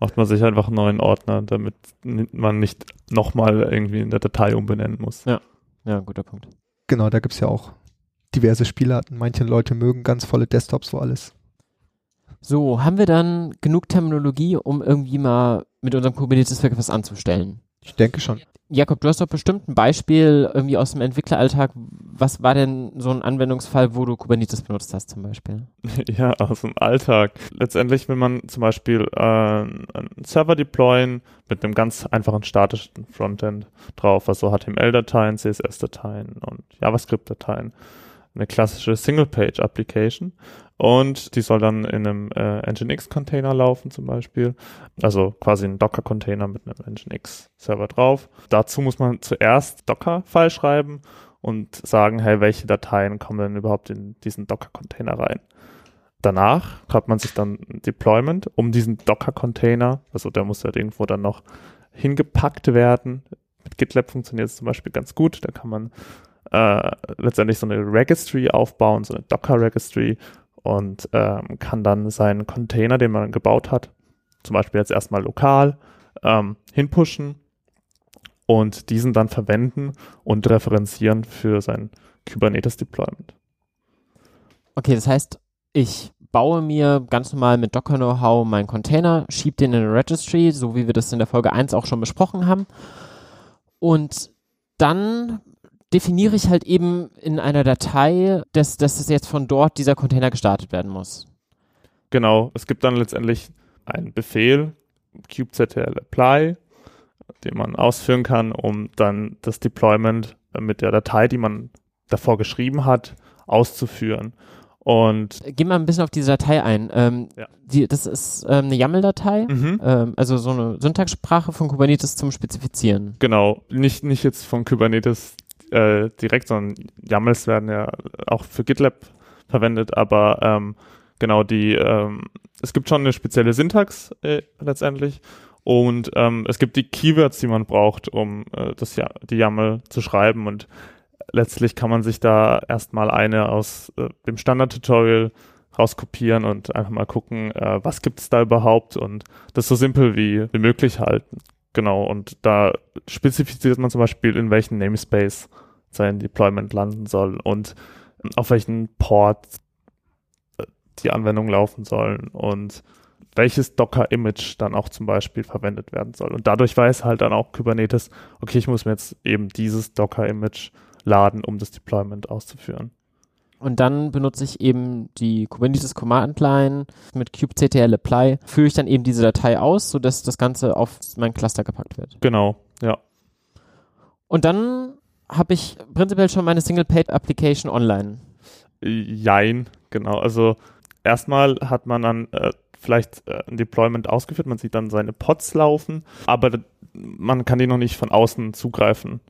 Macht man sich einfach einen neuen Ordner, damit man nicht nochmal irgendwie in der Datei umbenennen muss. Ja, guter Punkt. Genau, da gibt's ja auch diverse Spielarten. Manche Leute mögen ganz volle Desktops, wo alles. So, haben wir dann genug Terminologie, um irgendwie mal mit unserem Kubernetes wirklich was anzustellen? Ich denke schon. Jakob, du hast doch bestimmt ein Beispiel irgendwie aus dem Entwickleralltag. Was war denn so ein Anwendungsfall, wo du Kubernetes benutzt hast zum Beispiel? Ja, aus dem Alltag. Letztendlich will man zum Beispiel äh, einen Server deployen mit einem ganz einfachen statischen Frontend drauf, also HTML-Dateien, CSS-Dateien und JavaScript-Dateien. Eine klassische Single-Page-Application und die soll dann in einem äh, Nginx-Container laufen zum Beispiel, also quasi ein Docker-Container mit einem Nginx-Server drauf. Dazu muss man zuerst Docker-File schreiben und sagen, hey, welche Dateien kommen denn überhaupt in diesen Docker-Container rein? Danach hat man sich dann ein Deployment um diesen Docker-Container, also der muss halt irgendwo dann noch hingepackt werden. Mit GitLab funktioniert es zum Beispiel ganz gut. Da kann man äh, letztendlich so eine Registry aufbauen, so eine Docker-Registry und ähm, kann dann seinen Container, den man gebaut hat, zum Beispiel jetzt erstmal lokal, ähm, hinpushen und diesen dann verwenden und referenzieren für sein Kubernetes-Deployment. Okay, das heißt, ich baue mir ganz normal mit Docker Know-how meinen Container, schiebe den in eine Registry, so wie wir das in der Folge 1 auch schon besprochen haben. Und dann definiere ich halt eben in einer Datei, dass, dass es jetzt von dort dieser Container gestartet werden muss. Genau, es gibt dann letztendlich einen Befehl, kubectl apply, den man ausführen kann, um dann das Deployment äh, mit der Datei, die man davor geschrieben hat, auszuführen. Und Geh mal ein bisschen auf diese Datei ein. Ähm, Ja. die, das ist ähm, eine YAML-Datei, mhm. ähm, also so eine Syntaxsprache von Kubernetes zum Spezifizieren. Genau, nicht, nicht jetzt von Kubernetes äh, direkt, sondern YAMLs werden ja auch für GitLab verwendet, aber ähm, genau die, ähm, es gibt schon eine spezielle Syntax äh, letztendlich und ähm, es gibt die Keywords, die man braucht, um äh, das ja, die YAML zu schreiben und letztlich kann man sich da erstmal eine aus äh, dem Standard-Tutorial rauskopieren und einfach mal gucken, äh, was gibt es da überhaupt und das so simpel wie, wie möglich halten. Genau, und da spezifiziert man zum Beispiel, in welchem Namespace sein Deployment landen soll und auf welchen Port äh, die Anwendungen laufen sollen und welches Docker-Image dann auch zum Beispiel verwendet werden soll. Und dadurch weiß halt dann auch Kubernetes, okay, ich muss mir jetzt eben dieses Docker-Image laden, um das Deployment auszuführen. Und dann benutze ich eben die Kubernetes Command Line mit kubectl apply, führe ich dann eben diese Datei aus, sodass das Ganze auf mein Cluster gepackt wird. Genau, ja. Und dann habe ich prinzipiell schon meine Single-Page-Application online. Jein, genau. Also erstmal hat man dann äh, vielleicht äh, ein Deployment ausgeführt, man sieht dann seine Pods laufen, aber man kann die noch nicht von außen zugreifen.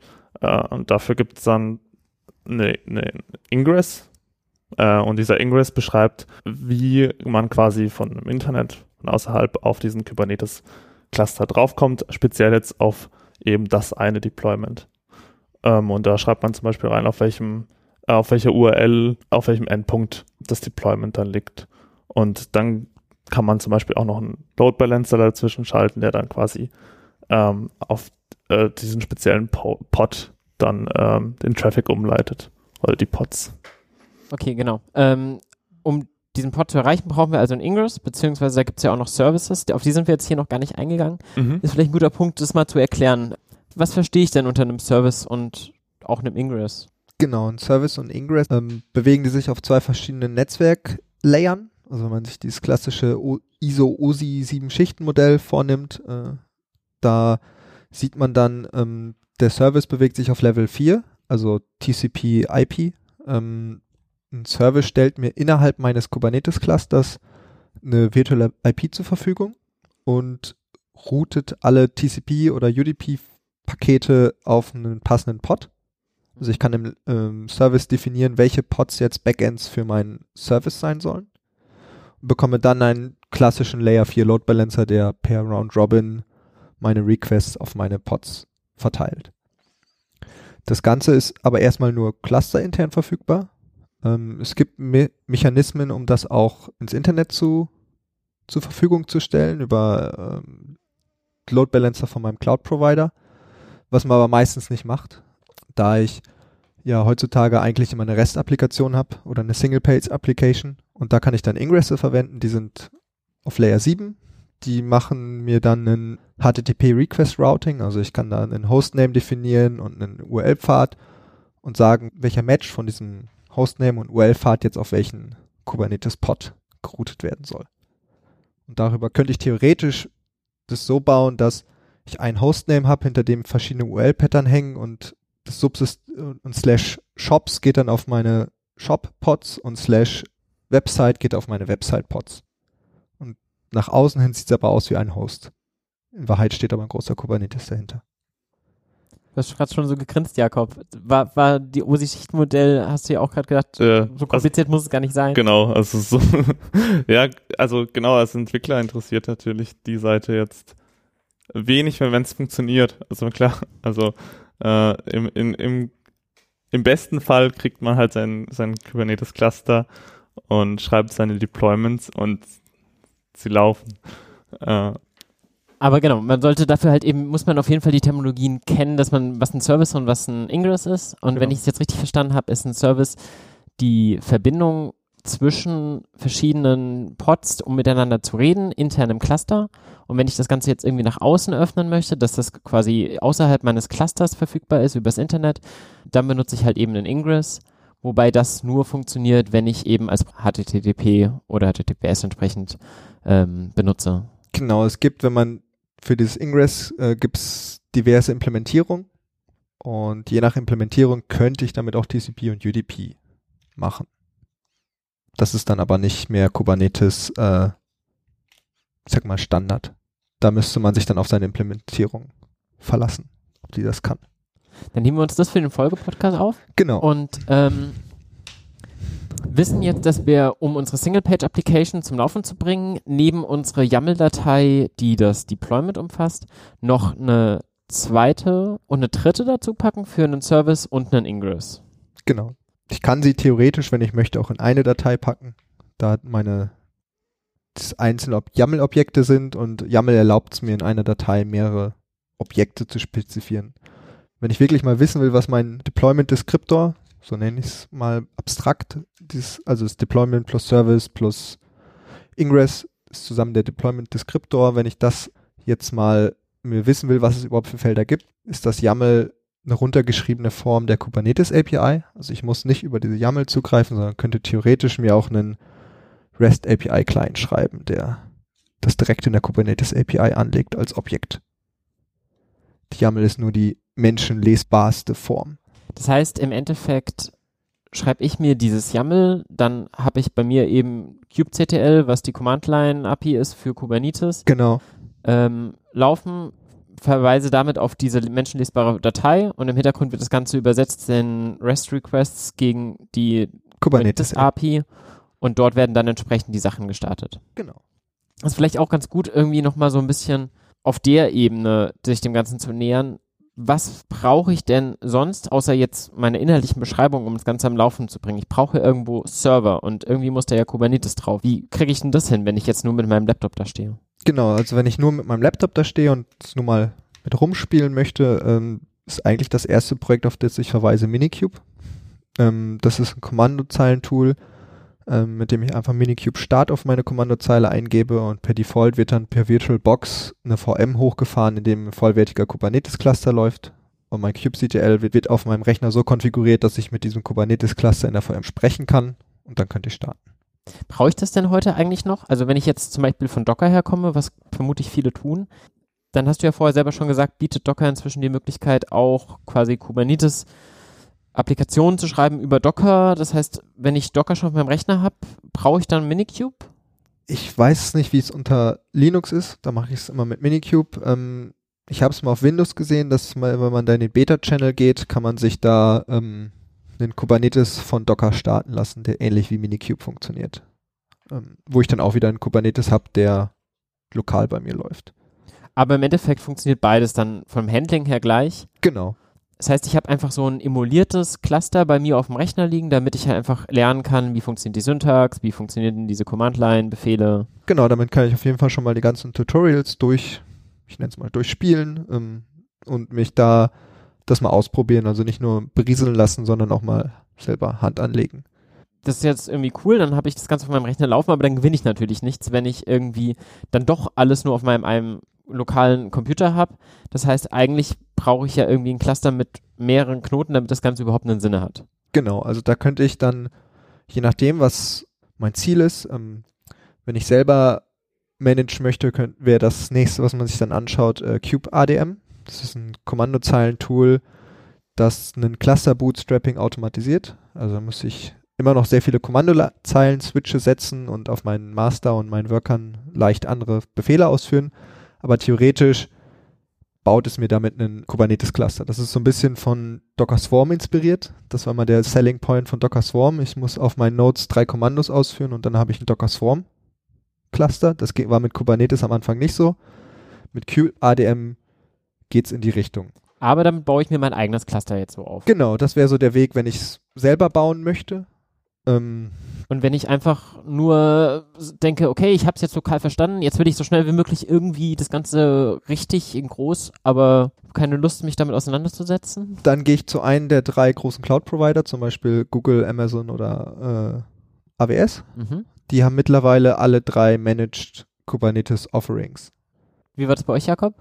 Äh, und dafür gibt es dann eine, eine Ingress. Äh, und dieser Ingress beschreibt, wie man quasi von dem Internet, von außerhalb auf diesen Kubernetes-Cluster draufkommt, speziell jetzt auf eben das eine Deployment. Ähm, und da schreibt man zum Beispiel rein, auf welchem äh, auf welcher URL, auf welchem Endpunkt das Deployment dann liegt. Und dann kann man zum Beispiel auch noch einen Load Balancer dazwischen schalten, der dann quasi ähm, auf äh, diesen speziellen Po- Pod dann ähm, den Traffic umleitet. Oder die Pods. Okay, genau. Ähm, um diesen Pod zu erreichen, brauchen wir also einen Ingress, beziehungsweise da gibt es ja auch noch Services. Auf die sind wir jetzt hier noch gar nicht eingegangen. Ist vielleicht ein guter Punkt, das mal zu erklären. Was verstehe ich denn unter einem Service und auch einem Ingress? Genau, ein Service und Ingress ähm, bewegen die sich auf zwei verschiedenen Netzwerklayern. Also wenn man sich dieses klassische ISO-OSI 7-Schichten-Modell vornimmt, äh, da sieht man dann, ähm, der Service bewegt sich auf Level 4, also TCP-IP. Ähm, ein Service stellt mir innerhalb meines Kubernetes-Clusters eine virtuelle IP zur Verfügung und routet alle TCP- oder UDP-Pakete auf einen passenden Pod. Also ich kann im ähm, Service definieren, welche Pods jetzt Backends für meinen Service sein sollen. Und bekomme dann einen klassischen Layer 4 Load Balancer, der per Round Robin meine Requests auf meine Pods verteilt. Das Ganze ist aber erstmal nur clusterintern verfügbar. Ähm, es gibt Me Mechanismen, um das auch ins Internet zu, zur Verfügung zu stellen über ähm, Load Balancer von meinem Cloud Provider, was man aber meistens nicht macht da ich ja heutzutage eigentlich immer eine REST-Applikation habe oder eine Single-Page-Application und da kann ich dann Ingresse verwenden, die sind auf Layer 7. Die machen mir dann einen HTTP-Request-Routing, also ich kann da einen Hostname definieren und einen URL-Pfad und sagen, welcher Match von diesem Hostname und URL-Pfad jetzt auf welchen Kubernetes-Pod geroutet werden soll. Und darüber könnte ich theoretisch das so bauen, dass ich einen Hostname habe, hinter dem verschiedene URL-Pattern hängen und das Subsist und slash Shops geht dann auf meine Shop-Pods und slash Website geht auf meine Website-Pods. Und nach außen hin sieht es aber aus wie ein Host. In Wahrheit steht aber ein großer Kubernetes dahinter. Du hast gerade schon so gegrinst, Jakob. War, war die OSI-Schichtenmodell, hast du ja auch gerade gedacht, Äh, so kompliziert muss es gar nicht sein. Genau, also so, ja, also genau, als Entwickler interessiert natürlich die Seite jetzt wenig, wenn es funktioniert. Also klar, also äh, im, in, im, im besten Fall kriegt man halt sein, sein Kubernetes-Cluster und schreibt seine Deployments und sie laufen. Äh, Aber genau, man sollte dafür halt eben, muss man auf jeden Fall die Terminologien kennen, dass man, was ein Service und was ein Ingress ist. Und wenn Genau. ich es jetzt richtig verstanden habe, ist ein Service die Verbindung zwischen verschiedenen Pods, um miteinander zu reden, intern im Cluster. Und wenn ich das Ganze jetzt irgendwie nach außen öffnen möchte, dass das quasi außerhalb meines Clusters verfügbar ist, übers Internet, dann benutze ich halt eben einen Ingress. Wobei das nur funktioniert, wenn ich eben als HTTP oder HTTPS entsprechend ähm, benutze. Genau, es gibt, wenn man für dieses Ingress äh, gibt es diverse Implementierungen und je nach Implementierung könnte ich damit auch TCP und UDP machen. Das ist dann aber nicht mehr Kubernetes, äh, ich sag mal, Standard. Da müsste man sich dann auf seine Implementierung verlassen, ob die das kann. Dann nehmen wir uns das für den Folgepodcast auf Genau. und ähm, wissen jetzt, dass wir, um unsere Single-Page-Application zum Laufen zu bringen, neben unserer YAML-Datei, die das Deployment umfasst, noch eine zweite und eine dritte dazu packen für einen Service und einen Ingress. Genau. Ich kann sie theoretisch, wenn ich möchte, auch in eine Datei packen, da meine einzelne Ob- YAML-Objekte sind und YAML erlaubt es mir in einer Datei mehrere Objekte zu spezifizieren. Wenn ich wirklich mal wissen will, was mein Deployment-Descriptor, so nenne ich es mal abstrakt, dieses, also das Deployment plus Service plus Ingress ist zusammen der Deployment-Descriptor, wenn ich das jetzt mal mir wissen will, was es überhaupt für Felder gibt, ist das YAML eine runtergeschriebene Form der Kubernetes API. Also ich muss nicht über diese YAML zugreifen, sondern könnte theoretisch mir auch einen REST API Client schreiben, der das direkt in der Kubernetes API anlegt als Objekt. Die YAML ist nur die menschenlesbarste Form. Das heißt, im Endeffekt schreibe ich mir dieses YAML, dann habe ich bei mir eben kubectl, was die Command-Line-API ist für Kubernetes, Genau, ähm, laufen, verweise damit auf diese menschenlesbare Datei und im Hintergrund wird das Ganze übersetzt in REST-Requests gegen die Kubernetes. API und dort werden dann entsprechend die Sachen gestartet. Genau. Das ist vielleicht auch ganz gut, irgendwie nochmal so ein bisschen auf der Ebene sich dem Ganzen zu nähern. Was brauche ich denn sonst, außer jetzt meine inhaltlichen Beschreibungen, um das Ganze am Laufen zu bringen? Ich brauche irgendwo Server und irgendwie muss da ja Kubernetes drauf. Wie kriege ich denn das hin, wenn ich jetzt nur mit meinem Laptop da stehe? Genau, also wenn ich nur mit meinem Laptop da stehe und nur mal mit rumspielen möchte, ähm, ist eigentlich das erste Projekt, auf das ich verweise, Minikube. Ähm, das ist ein Kommandozeilentool, ähm, mit dem ich einfach Minikube Start auf meine Kommandozeile eingebe und per Default wird dann per VirtualBox eine VM hochgefahren, in dem ein vollwertiger Kubernetes-Cluster läuft. Und mein kubectl wird, wird auf meinem Rechner so konfiguriert, dass ich mit diesem Kubernetes-Cluster in der VM sprechen kann und dann könnte ich starten. Brauche ich das denn heute eigentlich noch? Also wenn ich jetzt zum Beispiel von Docker herkomme, was vermutlich viele tun, dann hast du ja vorher selber schon gesagt, bietet Docker inzwischen die Möglichkeit auch quasi Kubernetes Applikationen zu schreiben über Docker. Das heißt, wenn ich Docker schon auf meinem Rechner habe, brauche ich dann Minikube? Ich weiß nicht, wie es unter Linux ist. Da mache ich es immer mit Minikube. Ähm, ich habe es mal auf Windows gesehen, dass mal, wenn man da in den Beta-Channel geht, kann man sich da ähm, einen Kubernetes von Docker starten lassen, der ähnlich wie Minikube funktioniert. Ähm, wo ich dann auch wieder einen Kubernetes habe, der lokal bei mir läuft. Aber im Endeffekt funktioniert beides dann vom Handling her gleich. Genau. Das heißt, ich habe einfach so ein emuliertes Cluster bei mir auf dem Rechner liegen, damit ich halt einfach lernen kann, wie funktioniert die Syntax, wie funktionieren diese Command-Line-Befehle. Genau, damit kann ich auf jeden Fall schon mal die ganzen Tutorials durch, ich nenne es mal, durchspielen ähm, und mich da das mal ausprobieren. Also nicht nur berieseln lassen, sondern auch mal selber Hand anlegen. Das ist jetzt irgendwie cool, dann habe ich das Ganze auf meinem Rechner laufen, aber dann gewinne ich natürlich nichts, wenn ich irgendwie dann doch alles nur auf meinem einem lokalen Computer habe. Das heißt, eigentlich brauche ich ja irgendwie ein Cluster mit mehreren Knoten, damit das Ganze überhaupt einen Sinne hat. Genau, also da könnte ich dann, je nachdem, was mein Ziel ist, ähm, wenn ich selber managen möchte, wäre das nächste, was man sich dann anschaut, äh, Cube ADM. Das ist ein Kommandozeilentool, das einen Cluster-Bootstrapping automatisiert. Also muss ich immer noch sehr viele Kommandozeilen-Switche setzen und auf meinen Master und meinen Workern leicht andere Befehle ausführen. Aber theoretisch baut es mir damit einen Kubernetes-Cluster. Das ist so ein bisschen von Docker Swarm inspiriert. Das war mal der Selling Point von Docker Swarm. Ich muss auf meinen Nodes drei Kommandos ausführen und dann habe ich einen Docker Swarm Cluster. Das war mit Kubernetes am Anfang nicht so. Mit QADM geht es in die Richtung. Aber damit baue ich mir mein eigenes Cluster jetzt so auf. Genau, das wäre so der Weg, wenn ich es selber bauen möchte. Ähm, und wenn ich einfach nur denke, okay, ich habe es jetzt lokal verstanden, jetzt will ich so schnell wie möglich irgendwie das Ganze richtig in groß, aber keine Lust, mich damit auseinanderzusetzen. Dann gehe ich zu einem der drei großen Cloud-Provider, zum Beispiel Google, Amazon oder äh, AWS. Mhm. Die haben mittlerweile alle drei Managed Kubernetes Offerings. Wie war das bei euch, Jakob?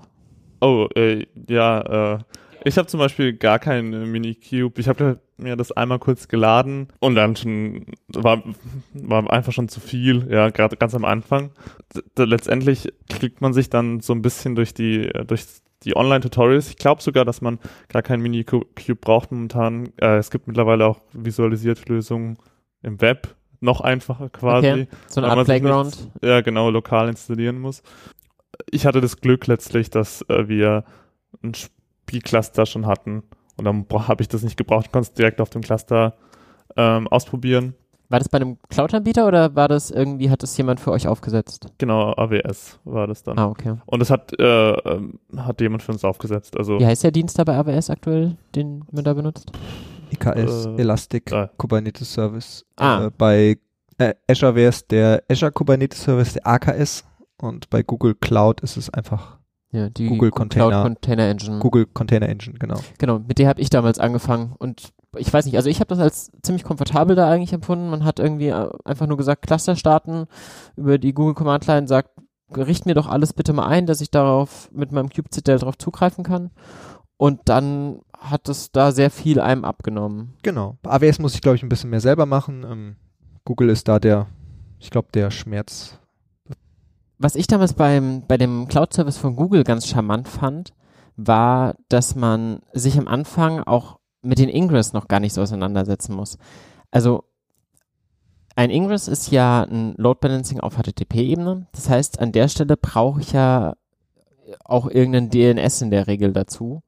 Oh, äh, ja, äh, ich habe zum Beispiel gar keinen Minikube. Ich habe mir das einmal kurz geladen und dann schon war, war einfach schon zu viel, ja, gerade ganz am Anfang. D letztendlich klickt man sich dann so ein bisschen durch die durch die Online-Tutorials. Ich glaube sogar, dass man gar keinen Minikube braucht momentan. Äh, es gibt mittlerweile auch visualisierte Lösungen im Web, noch einfacher quasi. Okay. So eine Art Playground. nichts- Ja, genau, lokal installieren muss. Ich hatte das Glück letztlich, dass äh, wir ein Spielcluster schon hatten und dann habe ich das nicht gebraucht, konnte es direkt auf dem Cluster ähm, ausprobieren. War das bei einem Cloud-Anbieter oder war das irgendwie, hat das jemand für euch aufgesetzt? Genau, AWS war das dann. Ah, okay. Und das hat, äh, ähm, hat jemand für uns aufgesetzt. Also Wie heißt der Dienst da bei AWS aktuell, den man da benutzt? EKS, Äh, Elastic ah. Kubernetes Service. Ah. Äh, bei äh, Azure wäre es der Azure Kubernetes Service, der AKS. Und bei Google Cloud ist es einfach Ja, die Google Container- Cloud Container Engine. Google Container Engine, genau. Genau, mit der habe ich damals angefangen und ich weiß nicht, also ich habe das als ziemlich komfortabel da eigentlich empfunden. Man hat irgendwie äh, einfach nur gesagt, Cluster starten über die Google Command Line, sagt, richt mir doch alles bitte mal ein, dass ich darauf mit meinem kubectl darauf zugreifen kann. Und dann hat es da sehr viel einem abgenommen. Genau. Bei AWS muss ich, glaube ich, ein bisschen mehr selber machen. Ähm, Google ist da der, ich glaube, der Schmerz. Was ich damals beim, bei dem Cloud-Service von Google ganz charmant fand, war, dass man sich am Anfang auch mit den Ingress noch gar nicht so auseinandersetzen muss. Also ein Ingress ist ja ein Load Balancing auf HTTP-Ebene. Das heißt, an der Stelle brauche ich ja auch irgendeinen DNS in der Regel dazu,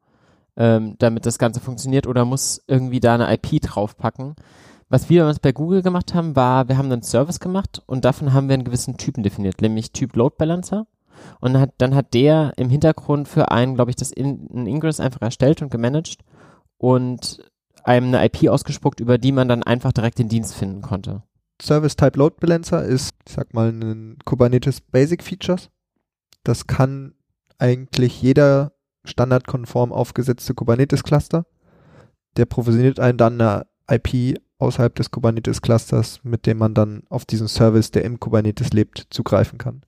ähm, damit das Ganze funktioniert oder muss irgendwie da eine IP draufpacken. Was wir damals bei Google gemacht haben, war, wir haben einen Service gemacht und davon haben wir einen gewissen Typen definiert, nämlich Typ Load Balancer. Und dann hat, dann hat der im Hintergrund für einen, glaube ich, das in, ein Ingress einfach erstellt und gemanagt und einem eine IP ausgespuckt, über die man dann einfach direkt den Dienst finden konnte. Service Type Load Balancer ist, ich sag mal, ein Kubernetes Basic Features. Das kann eigentlich jeder standardkonform aufgesetzte Kubernetes Cluster. Der provisioniert einen dann eine IP außerhalb des Kubernetes Clusters, mit dem man dann auf diesen Service, der im Kubernetes lebt, zugreifen kann.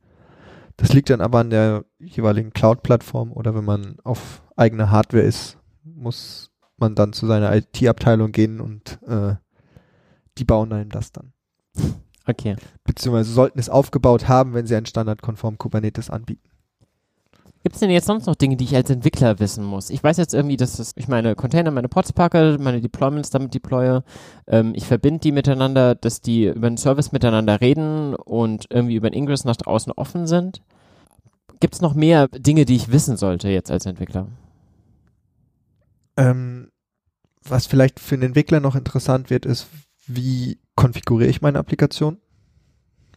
Das liegt dann aber an der jeweiligen Cloud-Plattform oder wenn man auf eigene Hardware ist, muss man dann zu seiner IT-Abteilung gehen und äh, die bauen einem das dann Okay. beziehungsweise sollten es aufgebaut haben, wenn sie einen standardkonform Kubernetes anbieten. Gibt es denn jetzt sonst noch Dinge, die ich als Entwickler wissen muss? Ich weiß jetzt irgendwie, dass das, ich meine Container, meine Pods packe, meine Deployments damit deploye. Ähm, ich verbinde die miteinander, dass die über den Service miteinander reden und irgendwie über den Ingress nach draußen offen sind. Gibt es noch mehr Dinge, die ich wissen sollte jetzt als Entwickler? Ähm, was vielleicht für den Entwickler noch interessant wird, ist, wie konfiguriere ich meine Applikation?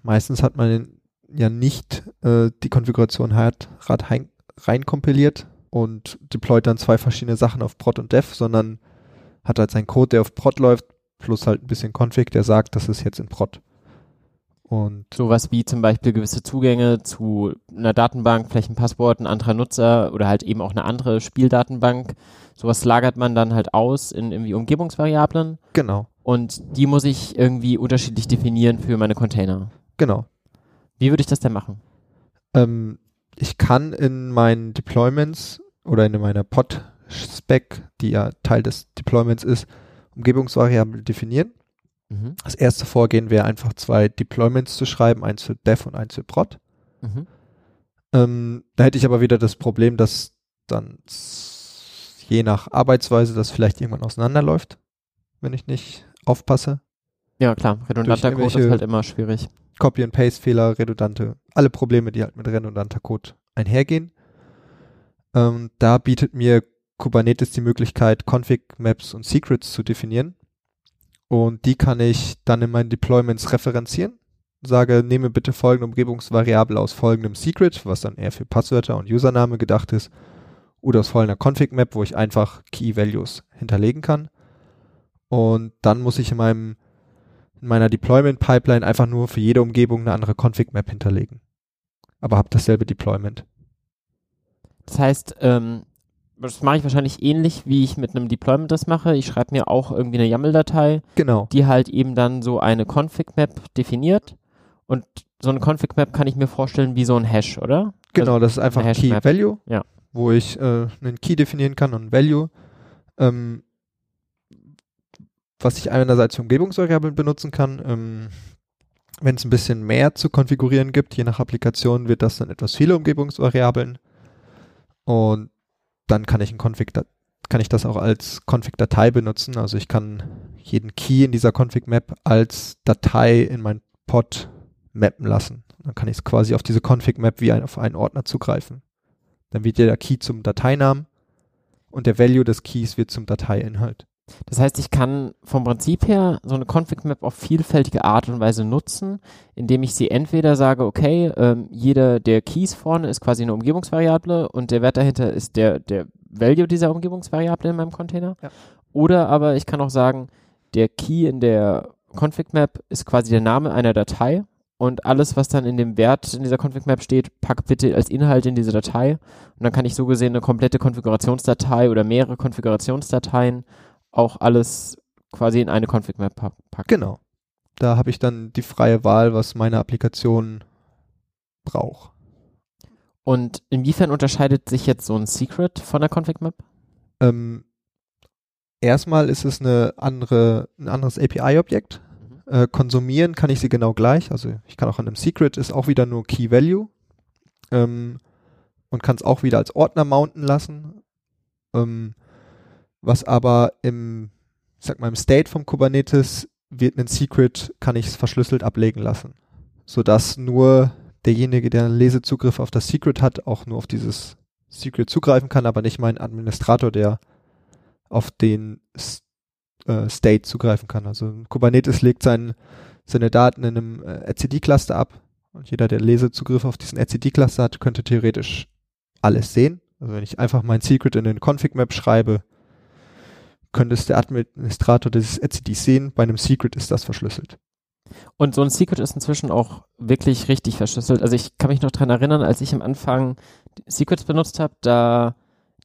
Meistens hat man ja nicht äh, die Konfiguration halt rein, rein kompiliert und deployt dann zwei verschiedene Sachen auf Prod und Dev, sondern hat halt seinen Code, der auf Prod läuft, plus halt ein bisschen Config, der sagt, das ist jetzt in Prod. Und Sowas wie zum Beispiel gewisse Zugänge zu einer Datenbank, vielleicht ein Passwort, ein anderer Nutzer oder halt eben auch eine andere Spieldatenbank. Sowas lagert man dann halt aus in irgendwie Umgebungsvariablen genau, und die muss ich irgendwie unterschiedlich definieren für meine Container. genau. Wie würde ich das denn machen? Ähm, ich kann in meinen Deployments oder in meiner Pod-Spec, die ja Teil des Deployments ist, Umgebungsvariablen definieren. Mhm. Das erste Vorgehen wäre einfach zwei Deployments zu schreiben, eins für Dev und eins für Prod. Mhm. Ähm, da hätte ich aber wieder das Problem, dass dann je nach Arbeitsweise das vielleicht irgendwann auseinanderläuft, wenn ich nicht aufpasse. Ja, klar. Redundanter Code ist halt immer schwierig. Copy and Paste Fehler, redundante, alle Probleme, die halt mit redundanter Code einhergehen. Ähm, da bietet mir Kubernetes die Möglichkeit, Config Maps und Secrets zu definieren. Und die kann ich dann in meinen Deployments referenzieren. Sage, nehme bitte folgende Umgebungsvariable aus folgendem Secret, was dann eher für Passwörter und Username gedacht ist, oder aus folgender Config Map, wo ich einfach Key Values hinterlegen kann. Und dann muss ich in meinem in meiner Deployment Pipeline einfach nur für jede Umgebung eine andere Config Map hinterlegen. Aber habe dasselbe Deployment. Das heißt, ähm, das mache ich wahrscheinlich ähnlich, wie ich mit einem Deployment das mache. Ich schreibe mir auch irgendwie eine YAML-Datei, Genau. die halt eben dann so eine Config-Map definiert. Und so eine Config-Map kann ich mir vorstellen wie so ein Hash, oder? Genau, das ist einfach eine Key Hash-Map. Value, Ja. wo ich äh, einen Key definieren kann und ein Value. Ähm, was ich einerseits für Umgebungsvariablen benutzen kann. Ähm, Wenn es ein bisschen mehr zu konfigurieren gibt, je nach Applikation, wird das dann etwas viele Umgebungsvariablen. Und dann kann ich ein Config, kann ich das auch als Config-Datei benutzen. Also ich kann jeden Key in dieser Config-Map als Datei in mein Pod mappen lassen. Dann kann ich es quasi auf diese Config-Map wie ein, auf einen Ordner zugreifen. Dann wird der Key zum Dateinamen und der Value des Keys wird zum Dateiinhalt. Das heißt, ich kann vom Prinzip her so eine Config-Map auf vielfältige Art und Weise nutzen, indem ich sie entweder sage, okay, ähm, jeder der Keys vorne ist quasi eine Umgebungsvariable und der Wert dahinter ist der, der Value dieser Umgebungsvariable in meinem Container. Ja. Oder aber ich kann auch sagen, der Key in der Config-Map ist quasi der Name einer Datei und alles, was dann in dem Wert in dieser Config-Map steht, pack bitte als Inhalt in diese Datei. Und dann kann ich so gesehen eine komplette Konfigurationsdatei oder mehrere Konfigurationsdateien auch alles quasi in eine Config-Map packen. Genau. Da habe ich dann die freie Wahl, was meine Applikation braucht. Und inwiefern unterscheidet sich jetzt so ein Secret von der Config-Map? Ähm, erstmal ist es eine andere, ein anderes API-Objekt. Äh, konsumieren kann ich sie genau gleich. Also ich kann auch an einem Secret ist auch wieder nur Key Value ähm, und kann es auch wieder als Ordner mounten lassen. Ähm, was aber im, sag mal, im State vom Kubernetes wird ein Secret, kann ich es verschlüsselt ablegen lassen. Sodass nur derjenige, der einen Lesezugriff auf das Secret hat, auch nur auf dieses Secret zugreifen kann, aber nicht mein Administrator, der auf den äh, State zugreifen kann. Also Kubernetes legt sein, seine Daten in einem äh, RCD-Cluster ab und jeder, der Lesezugriff auf diesen RCD-Cluster hat, könnte theoretisch alles sehen. Also wenn ich einfach mein Secret in den Config-Map schreibe, könnte es der Administrator des RCDs sehen. Bei einem Secret ist das verschlüsselt. Und so ein Secret ist inzwischen auch wirklich richtig verschlüsselt. Also ich kann mich noch dran erinnern, als ich am Anfang Secrets benutzt habe, da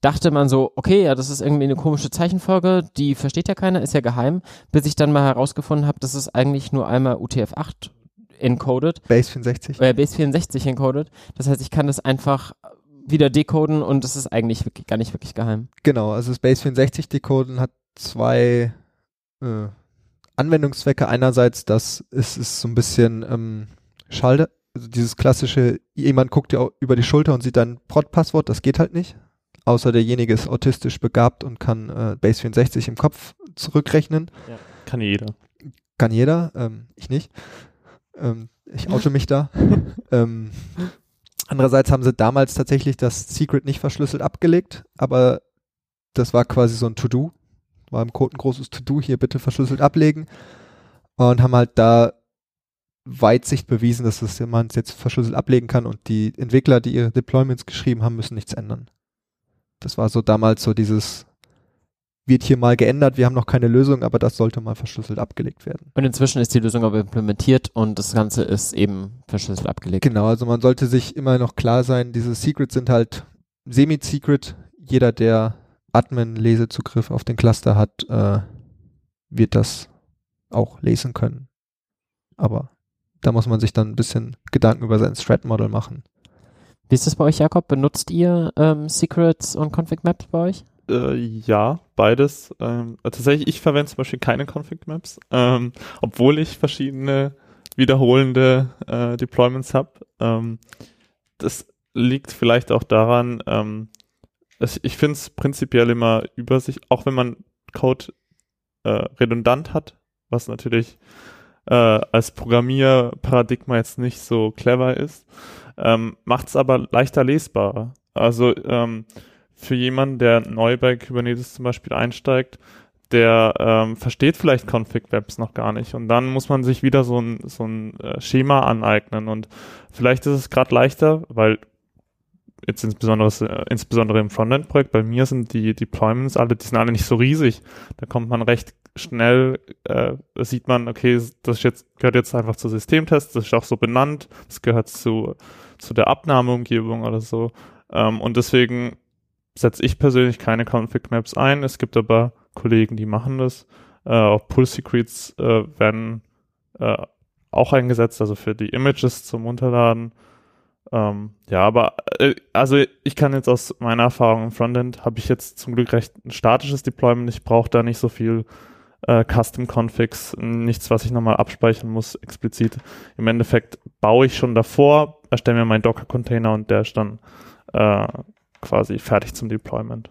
dachte man so, okay, ja, das ist irgendwie eine komische Zeichenfolge, die versteht ja keiner, ist ja geheim, bis ich dann mal herausgefunden habe, dass es eigentlich nur einmal UTF-8 encoded. Base 64. Äh, Base 64 encoded. Das heißt, ich kann das einfach wieder decoden und das ist eigentlich wirklich, gar nicht wirklich geheim. Genau, also das Base 64 decoden hat zwei äh, Anwendungszwecke. Einerseits, das ist, ist so ein bisschen ähm, Schall, also dieses klassische, jemand guckt dir über die Schulter und sieht dein Prod-Passwort, das geht halt nicht außer derjenige ist autistisch begabt und kann äh, Base 64 im Kopf zurückrechnen. Ja. Kann jeder. Kann jeder, ähm, ich nicht. Ähm, ich oute mich da. ähm, andererseits haben sie damals tatsächlich das Secret nicht verschlüsselt abgelegt, aber das war quasi so ein To-Do. War im Code ein großes To-Do, hier bitte verschlüsselt ablegen. Und haben halt da Weitsicht bewiesen, dass das man jetzt verschlüsselt ablegen kann und die Entwickler, die ihre Deployments geschrieben haben, müssen nichts ändern. Das war so damals so dieses, wird hier mal geändert, wir haben noch keine Lösung, aber das sollte mal verschlüsselt abgelegt werden. Und inzwischen ist die Lösung aber implementiert und das Ganze ist eben verschlüsselt abgelegt. Genau, also man sollte sich immer noch klar sein, diese Secrets sind halt semi-secret. Jeder, der Admin-Lesezugriff auf den Cluster hat, äh, wird das auch lesen können. Aber da muss man sich dann ein bisschen Gedanken über sein Threat-Model machen. Wie ist das bei euch, Jakob? Benutzt ihr ähm, Secrets und Config Maps bei euch? Äh, ja, beides. Ähm, tatsächlich, ich verwende zum Beispiel keine Config Maps, ähm, obwohl ich verschiedene wiederholende äh, Deployments habe. Ähm, das liegt vielleicht auch daran, ähm, es, ich finde es prinzipiell immer übersicht, auch wenn man Code äh, redundant hat, was natürlich äh, als Programmierparadigma jetzt nicht so clever ist ähm, macht es aber leichter lesbarer. Also ähm, für jemanden, der neu bei Kubernetes zum Beispiel einsteigt, der ähm, versteht vielleicht Config-Webs noch gar nicht. Und dann muss man sich wieder so ein, so ein äh, Schema aneignen. Und vielleicht ist es gerade leichter, weil jetzt insbesondere, insbesondere im Frontend-Projekt, bei mir sind die Deployments alle, die sind alle nicht so riesig, da kommt man recht schnell, äh, sieht man, okay, das jetzt, gehört jetzt einfach zu Systemtests, das ist auch so benannt, das gehört zu zu der Abnahmeumgebung oder so. Ähm, und deswegen setze ich persönlich keine Config Maps ein. Es gibt aber Kollegen, die machen das. Äh, auch Pull Secrets äh, werden äh, auch eingesetzt, also für die Images zum Unterladen. Ähm, ja, aber äh, also ich kann jetzt aus meiner Erfahrung im Frontend habe ich jetzt zum Glück recht ein statisches Deployment. Ich brauche da nicht so viel äh, Custom Configs, nichts, was ich nochmal abspeichern muss, explizit. Im Endeffekt baue ich schon davor, erstelle mir meinen Docker-Container und der ist dann äh, quasi fertig zum Deployment.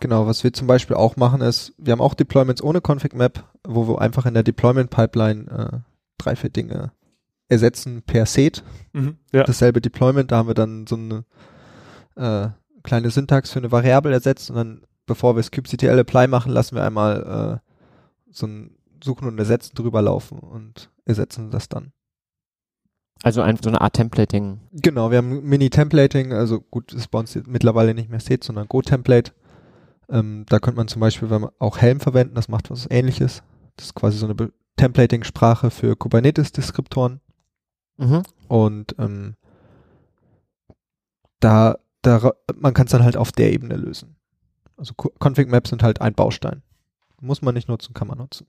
Genau, was wir zum Beispiel auch machen ist, wir haben auch Deployments ohne Config Map, wo wir einfach in der Deployment Pipeline äh, drei, vier Dinge ersetzen per Set. Mhm. Ja. Dasselbe Deployment, da haben wir dann so eine äh, kleine Syntax für eine Variable ersetzt und dann, bevor wir das kubectl apply machen, lassen wir einmal äh, so ein Suchen und Ersetzen drüber laufen und ersetzen das dann. Also ein, so eine Art Templating. Genau, wir haben Mini-Templating, also gut, ist bei uns mittlerweile nicht mehr Set, sondern Go-Template. Ähm, da könnte man zum Beispiel wenn man auch Helm verwenden, das macht was ähnliches. Das ist quasi so eine Templating-Sprache für Kubernetes-Deskriptoren. Mhm. Und ähm, da, da, man kann es dann halt auf der Ebene lösen. Also Ko- Config-Maps sind halt ein Baustein. Muss man nicht nutzen, kann man nutzen.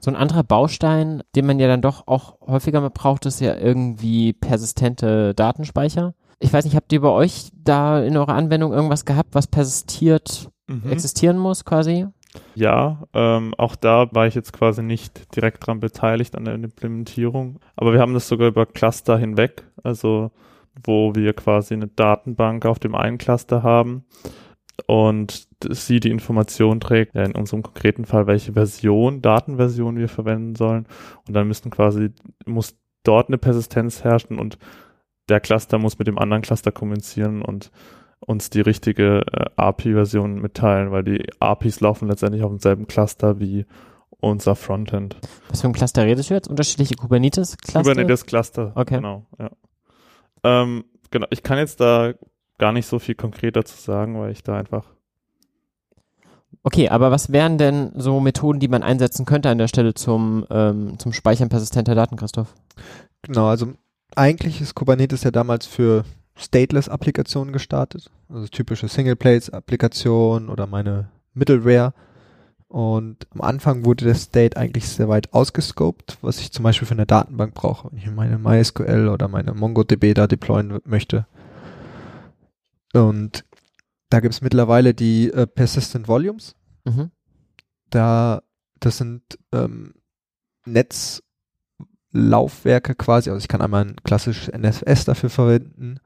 So ein anderer Baustein, den man ja dann doch auch häufiger mal braucht, ist ja irgendwie persistente Datenspeicher. Ich weiß nicht, habt ihr bei euch da in eurer Anwendung irgendwas gehabt, was persistiert Mhm. existieren muss quasi? Ja, ähm, auch da war ich jetzt quasi nicht direkt dran beteiligt an der Implementierung. Aber wir haben das sogar über Cluster hinweg, also wo wir quasi eine Datenbank auf dem einen Cluster haben und sie die Information trägt, ja, in unserem konkreten Fall, welche Version, Datenversion wir verwenden sollen. Und dann müssen quasi, muss dort eine Persistenz herrschen und der Cluster muss mit dem anderen Cluster kommunizieren und uns die richtige äh, API-Version mitteilen, weil die APIs laufen letztendlich auf demselben Cluster wie unser Frontend. Was für ein Cluster redest du jetzt? Unterschiedliche Kubernetes-Cluster? Kubernetes Cluster. Okay. Genau, ja. Ähm, genau, ich kann jetzt da gar nicht so viel konkret dazu sagen, weil ich da einfach Okay, aber was wären denn so Methoden, die man einsetzen könnte an der Stelle zum, ähm, zum Speichern persistenter Daten, Christoph? Genau, also eigentlich ist Kubernetes ja damals für Stateless-Applikationen gestartet. Also typische Single-Place-Applikationen oder meine Middleware. Und am Anfang wurde der State eigentlich sehr weit ausgescoped, was ich zum Beispiel für eine Datenbank brauche, wenn ich meine MySQL oder meine MongoDB da deployen möchte. Und da gibt es mittlerweile die äh, Persistent Volumes. Mhm. Da, das sind ähm, Netzlaufwerke quasi. Also ich kann einmal ein klassisches NFS dafür verwenden.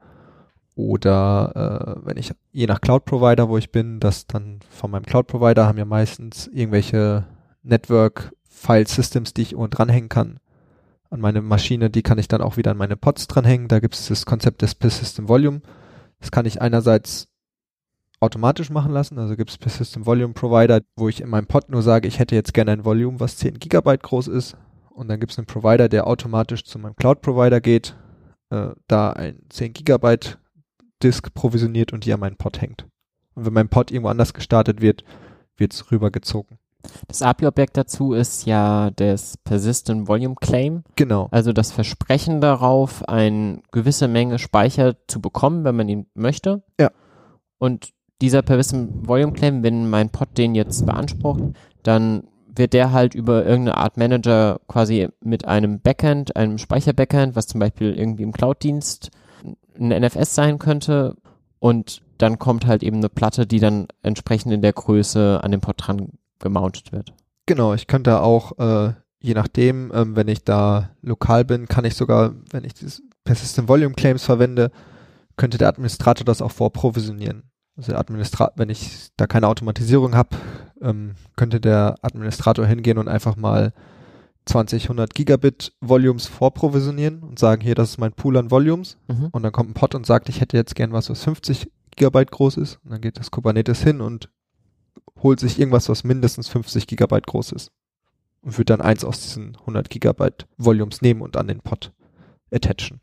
Oder äh, wenn ich, je nach Cloud-Provider, wo ich bin, das dann von meinem Cloud-Provider haben ja meistens irgendwelche Network-File-Systems, die ich irgendwo dranhängen kann an meine Maschine. Die kann ich dann auch wieder an meine Pods dranhängen. Da gibt es das Konzept des Persistent Volume. Das kann ich einerseits automatisch machen lassen. Also gibt es Persistent Volume Provider, wo ich in meinem Pod nur sage, ich hätte jetzt gerne ein Volume, was 10 Gigabyte groß ist. Und dann gibt es einen Provider, der automatisch zu meinem Cloud Provider geht, äh, da ein 10 Gigabyte Disk provisioniert und die an meinen Pod hängt. Und wenn mein Pod irgendwo anders gestartet wird, wird es rübergezogen. Das API-Objekt dazu ist ja das Persistent Volume Claim, Genau. also das Versprechen darauf, eine gewisse Menge Speicher zu bekommen, wenn man ihn möchte. Ja. Und dieser Persistent Volume Claim, wenn mein Pod den jetzt beansprucht, dann wird der halt über irgendeine Art Manager quasi mit einem Backend, einem Speicher-Backend, was zum Beispiel irgendwie im Cloud-Dienst ein NFS sein könnte und dann kommt halt eben eine Platte, die dann entsprechend in der Größe an den Pod dran gemountet wird. Genau, ich könnte auch, äh, je nachdem, ähm, wenn ich da lokal bin, kann ich sogar, wenn ich dieses Persistent Volume Claims verwende, könnte der Administrator das auch vorprovisionieren. Also Administrator, wenn ich da keine Automatisierung habe, ähm, könnte der Administrator hingehen und einfach mal 20, 100 Gigabit Volumes vorprovisionieren und sagen, hier, das ist mein Pool an Volumes. Mhm. Und dann kommt ein Pod und sagt, ich hätte jetzt gern was, was 50 Gigabyte groß ist. Und dann geht das Kubernetes hin und holt sich irgendwas, was mindestens 50 Gigabyte groß ist. Und wird dann eins aus diesen 100 Gigabyte Volumes nehmen und an den Pod attachen.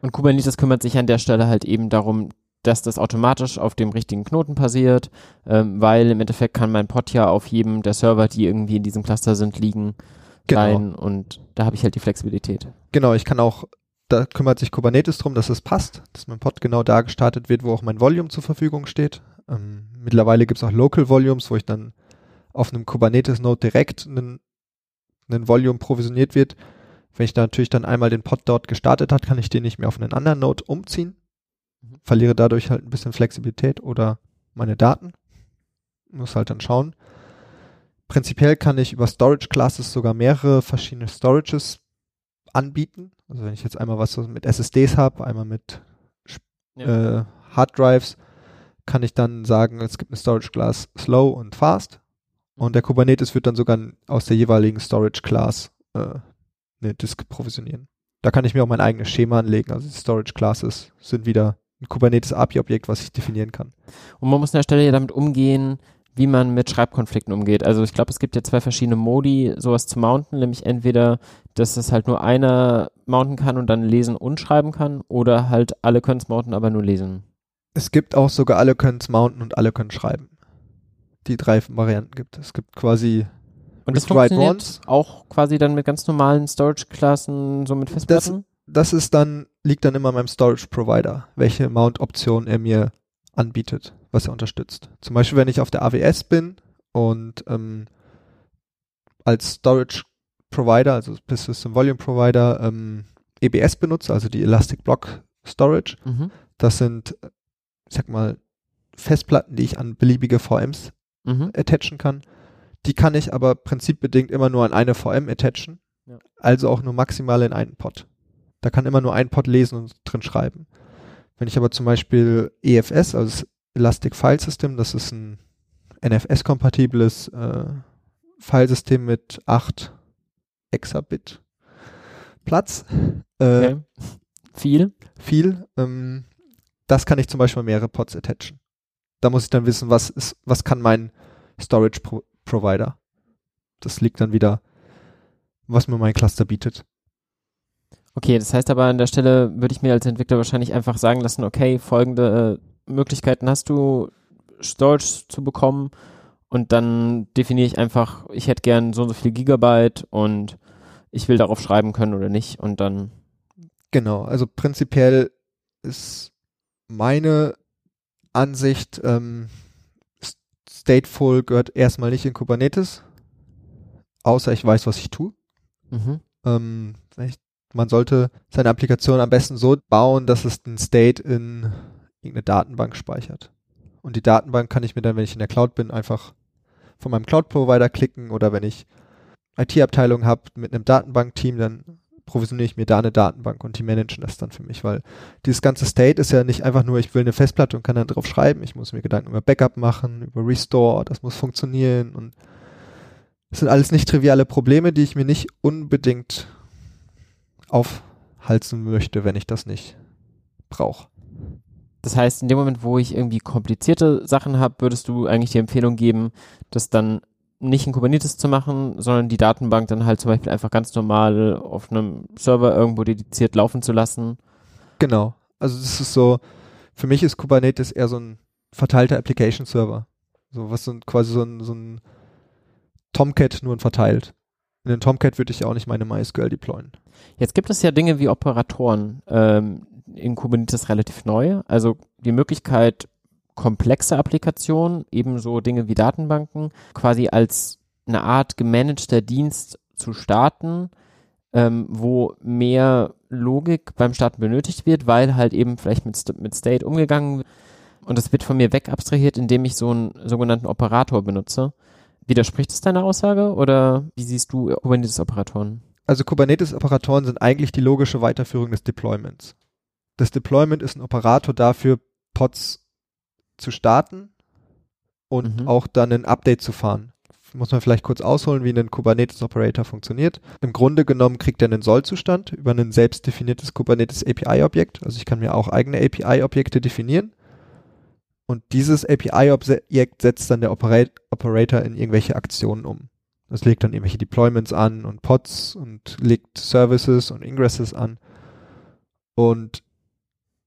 Und Kubernetes kümmert sich an der Stelle halt eben darum, dass das automatisch auf dem richtigen Knoten passiert, ähm, weil im Endeffekt kann mein Pod ja auf jedem der Server, die irgendwie in diesem Cluster sind, liegen Genau. sein und da habe ich halt die Flexibilität. Genau, ich kann auch, da kümmert sich Kubernetes drum, dass es passt, dass mein Pod genau da gestartet wird, wo auch mein Volume zur Verfügung steht. Ähm, mittlerweile gibt es auch Local Volumes, wo ich dann auf einem Kubernetes-Node direkt einen, einen Volume provisioniert wird. Wenn ich da natürlich dann einmal den Pod dort gestartet hat, kann ich den nicht mehr auf einen anderen Node umziehen. Mhm. Verliere dadurch halt ein bisschen Flexibilität oder meine Daten. Muss halt dann schauen. Prinzipiell kann ich über Storage Classes sogar mehrere verschiedene Storages anbieten. Also wenn ich jetzt einmal was mit SSDs habe, einmal mit äh, Hard Drives, kann ich dann sagen, es gibt eine Storage Class Slow und Fast. Und der Kubernetes wird dann sogar aus der jeweiligen Storage Class äh, eine Disk provisionieren. Da kann ich mir auch mein eigenes Schema anlegen. Also die Storage Classes sind wieder ein Kubernetes API-Objekt, was ich definieren kann. Und man muss an der Stelle ja damit umgehen, wie man mit Schreibkonflikten umgeht. Also ich glaube, es gibt ja zwei verschiedene Modi, sowas zu mounten, nämlich entweder, dass es halt nur einer mounten kann und dann lesen und schreiben kann, oder halt alle können es mounten, aber nur lesen. Es gibt auch sogar alle können es mounten und alle können schreiben. Die drei Varianten gibt es. Es gibt quasi Und das funktioniert auch quasi dann mit ganz normalen Storage-Klassen, so mit Festplatten? das ist dann, liegt dann immer meinem Storage Provider, welche Mount-Option er mir anbietet, was er unterstützt. Zum Beispiel, wenn ich auf der AWS bin und ähm, als Storage Provider, also System Volume Provider, ähm, EBS benutze, also die Elastic Block Storage. Mhm. Das sind, ich sag mal, Festplatten, die ich an beliebige VMs Mhm. attachen kann. Die kann ich aber prinzipbedingt immer nur an eine VM attachen. Ja. Also auch nur maximal in einen Pod. Da kann immer nur ein Pod lesen und drin schreiben. Wenn ich aber zum Beispiel EFS, also das Elastic File System, das ist ein NFS-kompatibles äh, Filesystem mit 8 Exabit Platz, äh, Okay. Viel. viel, ähm, das kann ich zum Beispiel mehrere Pods attachen. Da muss ich dann wissen, was ist, was kann mein Storage Pro Provider. Das liegt dann wieder, was mir mein Cluster bietet. Okay, das heißt aber an der Stelle würde ich mir als Entwickler wahrscheinlich einfach sagen lassen, okay, folgende äh, Möglichkeiten hast du, Storage zu bekommen und dann definiere ich einfach, ich hätte gern so und so viel Gigabyte und ich will darauf schreiben können oder nicht und dann, Genau, also prinzipiell ist meine Ansicht, ähm, Stateful gehört erstmal nicht in Kubernetes, außer ich weiß, was ich tue. mhm. Ähm, ich, man sollte seine Applikation am besten so bauen, dass es den State in irgendeine Datenbank speichert. Und die Datenbank kann ich mir dann, wenn ich in der Cloud bin, einfach von meinem Cloud-Provider klicken oder wenn ich IT-Abteilung habe mit einem Datenbank-Team, dann provisioniere ich mir da eine Datenbank und die managen das dann für mich, weil dieses ganze State ist ja nicht einfach nur, ich will eine Festplatte und kann dann drauf schreiben. Ich muss mir Gedanken über Backup machen, über Restore, das muss funktionieren und das sind alles nicht triviale Probleme, die ich mir nicht unbedingt aufhalsen möchte, wenn ich das nicht brauche. Das heißt, in dem Moment, wo ich irgendwie komplizierte Sachen habe, würdest du eigentlich die Empfehlung geben, das dann nicht in Kubernetes zu machen, sondern die Datenbank dann halt zum Beispiel einfach ganz normal auf einem Server irgendwo dediziert laufen zu lassen. Genau. Also das ist so, für mich ist Kubernetes eher so ein verteilter Application Server. So was so ein, quasi so ein, so ein Tomcat nur ein verteilt. In den Tomcat würde ich auch nicht meine MySQL deployen. Jetzt gibt es ja Dinge wie Operatoren ähm, in Kubernetes relativ neu. Also die Möglichkeit, komplexe Applikationen, ebenso Dinge wie Datenbanken, quasi als eine Art gemanagter Dienst zu starten, ähm, wo mehr Logik beim Starten benötigt wird, weil halt eben vielleicht mit, St mit State umgegangen wird. Und das wird von mir weg abstrahiert, indem ich so einen sogenannten Operator benutze. Widerspricht es deiner Aussage oder wie siehst du Kubernetes-Operatoren? Also Kubernetes-Operatoren sind eigentlich die logische Weiterführung des Deployments. Das Deployment ist ein Operator dafür, Pods zu starten und Mhm. auch dann ein Update zu fahren. Muss man vielleicht kurz ausholen, wie ein Kubernetes-Operator funktioniert. Im Grunde genommen kriegt er einen Sollzustand über ein selbst definiertes Kubernetes API-Objekt. Also ich kann mir auch eigene API-Objekte definieren. Und dieses API-Objekt setzt dann der Opera- Operator in irgendwelche Aktionen um. Das legt dann irgendwelche Deployments an und Pods und legt Services und Ingresses an. Und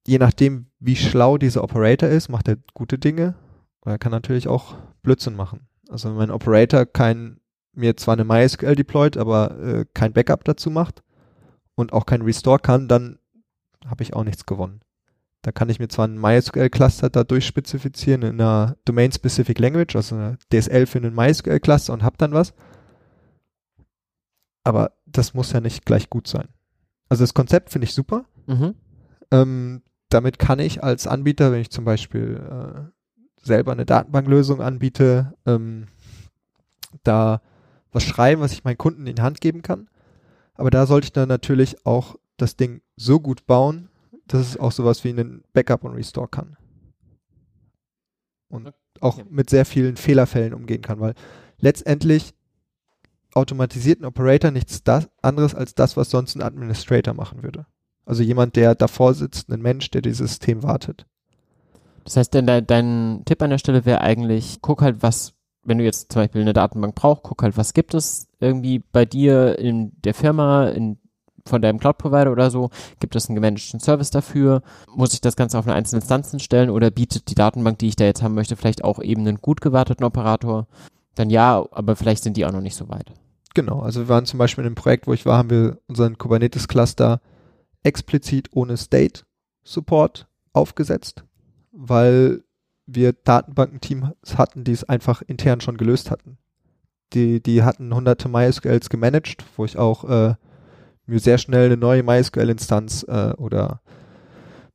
je nachdem, wie schlau dieser Operator ist, macht er gute Dinge. Oder er kann natürlich auch Blödsinn machen. Also wenn mein Operator kein, mir zwar eine MySQL deployt, aber äh, kein Backup dazu macht und auch kein Restore kann, dann habe ich auch nichts gewonnen. Da kann ich mir zwar einen MySQL-Cluster da durchspezifizieren in einer Domain-Specific Language, also eine DSL für einen MySQL-Cluster und hab dann was. Aber das muss ja nicht gleich gut sein. Also das Konzept finde ich super. Mhm. Ähm, damit kann ich als Anbieter, wenn ich zum Beispiel äh, selber eine Datenbanklösung anbiete, ähm, da was schreiben, was ich meinen Kunden in die Hand geben kann. Aber da sollte ich dann natürlich auch das Ding so gut bauen, dass es auch sowas wie einen Backup und Restore kann. und auch mit sehr vielen Fehlerfällen umgehen kann, weil letztendlich automatisiert ein Operator nichts das, anderes als das, was sonst ein Administrator machen würde. Also jemand, der davor sitzt, ein Mensch, der dieses System wartet. Das heißt, denn dein, dein Tipp an der Stelle wäre eigentlich, guck halt, was, wenn du jetzt zum Beispiel eine Datenbank brauchst, guck halt, was gibt es irgendwie bei dir in der Firma, in, von deinem Cloud-Provider oder so, gibt es einen gemanagten Service dafür, muss ich das Ganze auf eine einzelne Instanzen stellen oder bietet die Datenbank, die ich da jetzt haben möchte, vielleicht auch eben einen gut gewarteten Operator? Dann ja, aber vielleicht sind die auch noch nicht so weit. Genau, also wir waren zum Beispiel in einem Projekt, wo ich war, haben wir unseren Kubernetes-Cluster explizit ohne State Support aufgesetzt, weil wir Datenbankenteams hatten, die es einfach intern schon gelöst hatten. Die, die hatten hunderte MySQLs gemanagt, wo ich auch äh, mir sehr schnell eine neue MySQL-Instanz äh, oder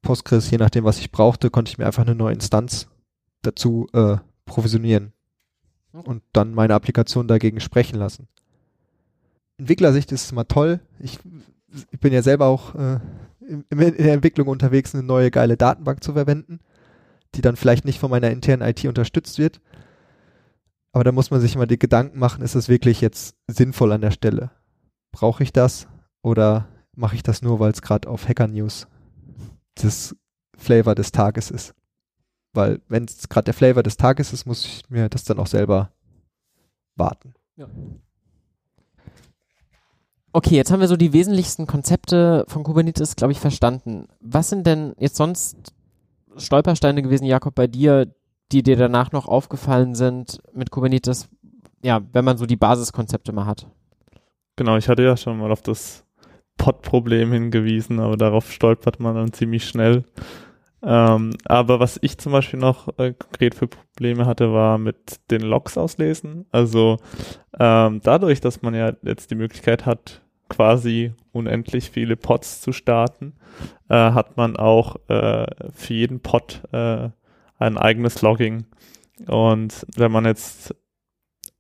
Postgres, je nachdem, was ich brauchte, konnte ich mir einfach eine neue Instanz dazu äh, provisionieren und dann meine Applikation dagegen sprechen lassen. Entwicklersicht ist es immer toll. Ich, ich bin ja selber auch äh, in, in der Entwicklung unterwegs, eine neue geile Datenbank zu verwenden, die dann vielleicht nicht von meiner internen IT unterstützt wird. Aber da muss man sich immer die Gedanken machen, ist es wirklich jetzt sinnvoll an der Stelle? Brauche ich das oder mache ich das nur, weil es gerade auf Hacker News das Flavor des Tages ist? Weil wenn es gerade der Flavor des Tages ist, muss ich mir das dann auch selber warten. Ja. Okay, jetzt haben wir so die wesentlichsten Konzepte von Kubernetes, glaube ich, verstanden. Was sind denn jetzt sonst Stolpersteine gewesen, Jakob, bei dir, die dir danach noch aufgefallen sind mit Kubernetes? Ja, wenn man so die Basiskonzepte mal hat. Genau, ich hatte ja schon mal auf das Pod-Problem hingewiesen, aber darauf stolpert man dann ziemlich schnell. Ähm, aber was ich zum Beispiel noch äh, konkret für Probleme hatte, war mit den Logs auslesen. Also ähm, dadurch, dass man ja jetzt die Möglichkeit hat, quasi unendlich viele Pods zu starten, äh, hat man auch äh, für jeden Pod äh, ein eigenes Logging. Und wenn man jetzt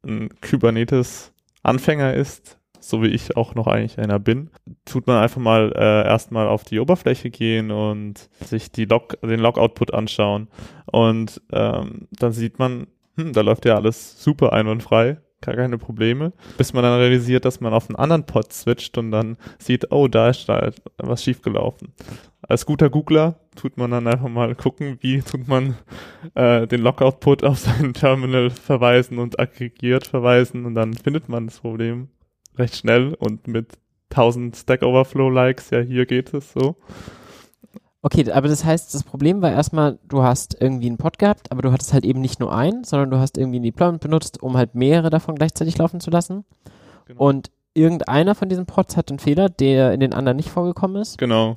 ein Kubernetes-Anfänger ist, so wie ich auch noch eigentlich einer bin, tut man einfach mal äh, erstmal auf die Oberfläche gehen und sich die Log, den Log-Output anschauen. Und ähm, dann sieht man, hm, da läuft ja alles super einwandfrei gar keine Probleme, bis man dann realisiert, dass man auf einen anderen Pod switcht und dann sieht, oh, da ist da was schiefgelaufen. Als guter Googler tut man dann einfach mal gucken, wie tut man äh, den Logout-Put auf sein Terminal verweisen und aggregiert verweisen und dann findet man das Problem recht schnell und mit 1000 Stack Overflow Likes, ja, hier geht es so. Okay, aber das heißt, das Problem war erstmal, du hast irgendwie einen Pod gehabt, aber du hattest halt eben nicht nur einen, sondern du hast irgendwie ein Deployment benutzt, um halt mehrere davon gleichzeitig laufen zu lassen. Genau. Und irgendeiner von diesen Pods hat einen Fehler, der in den anderen nicht vorgekommen ist. Genau.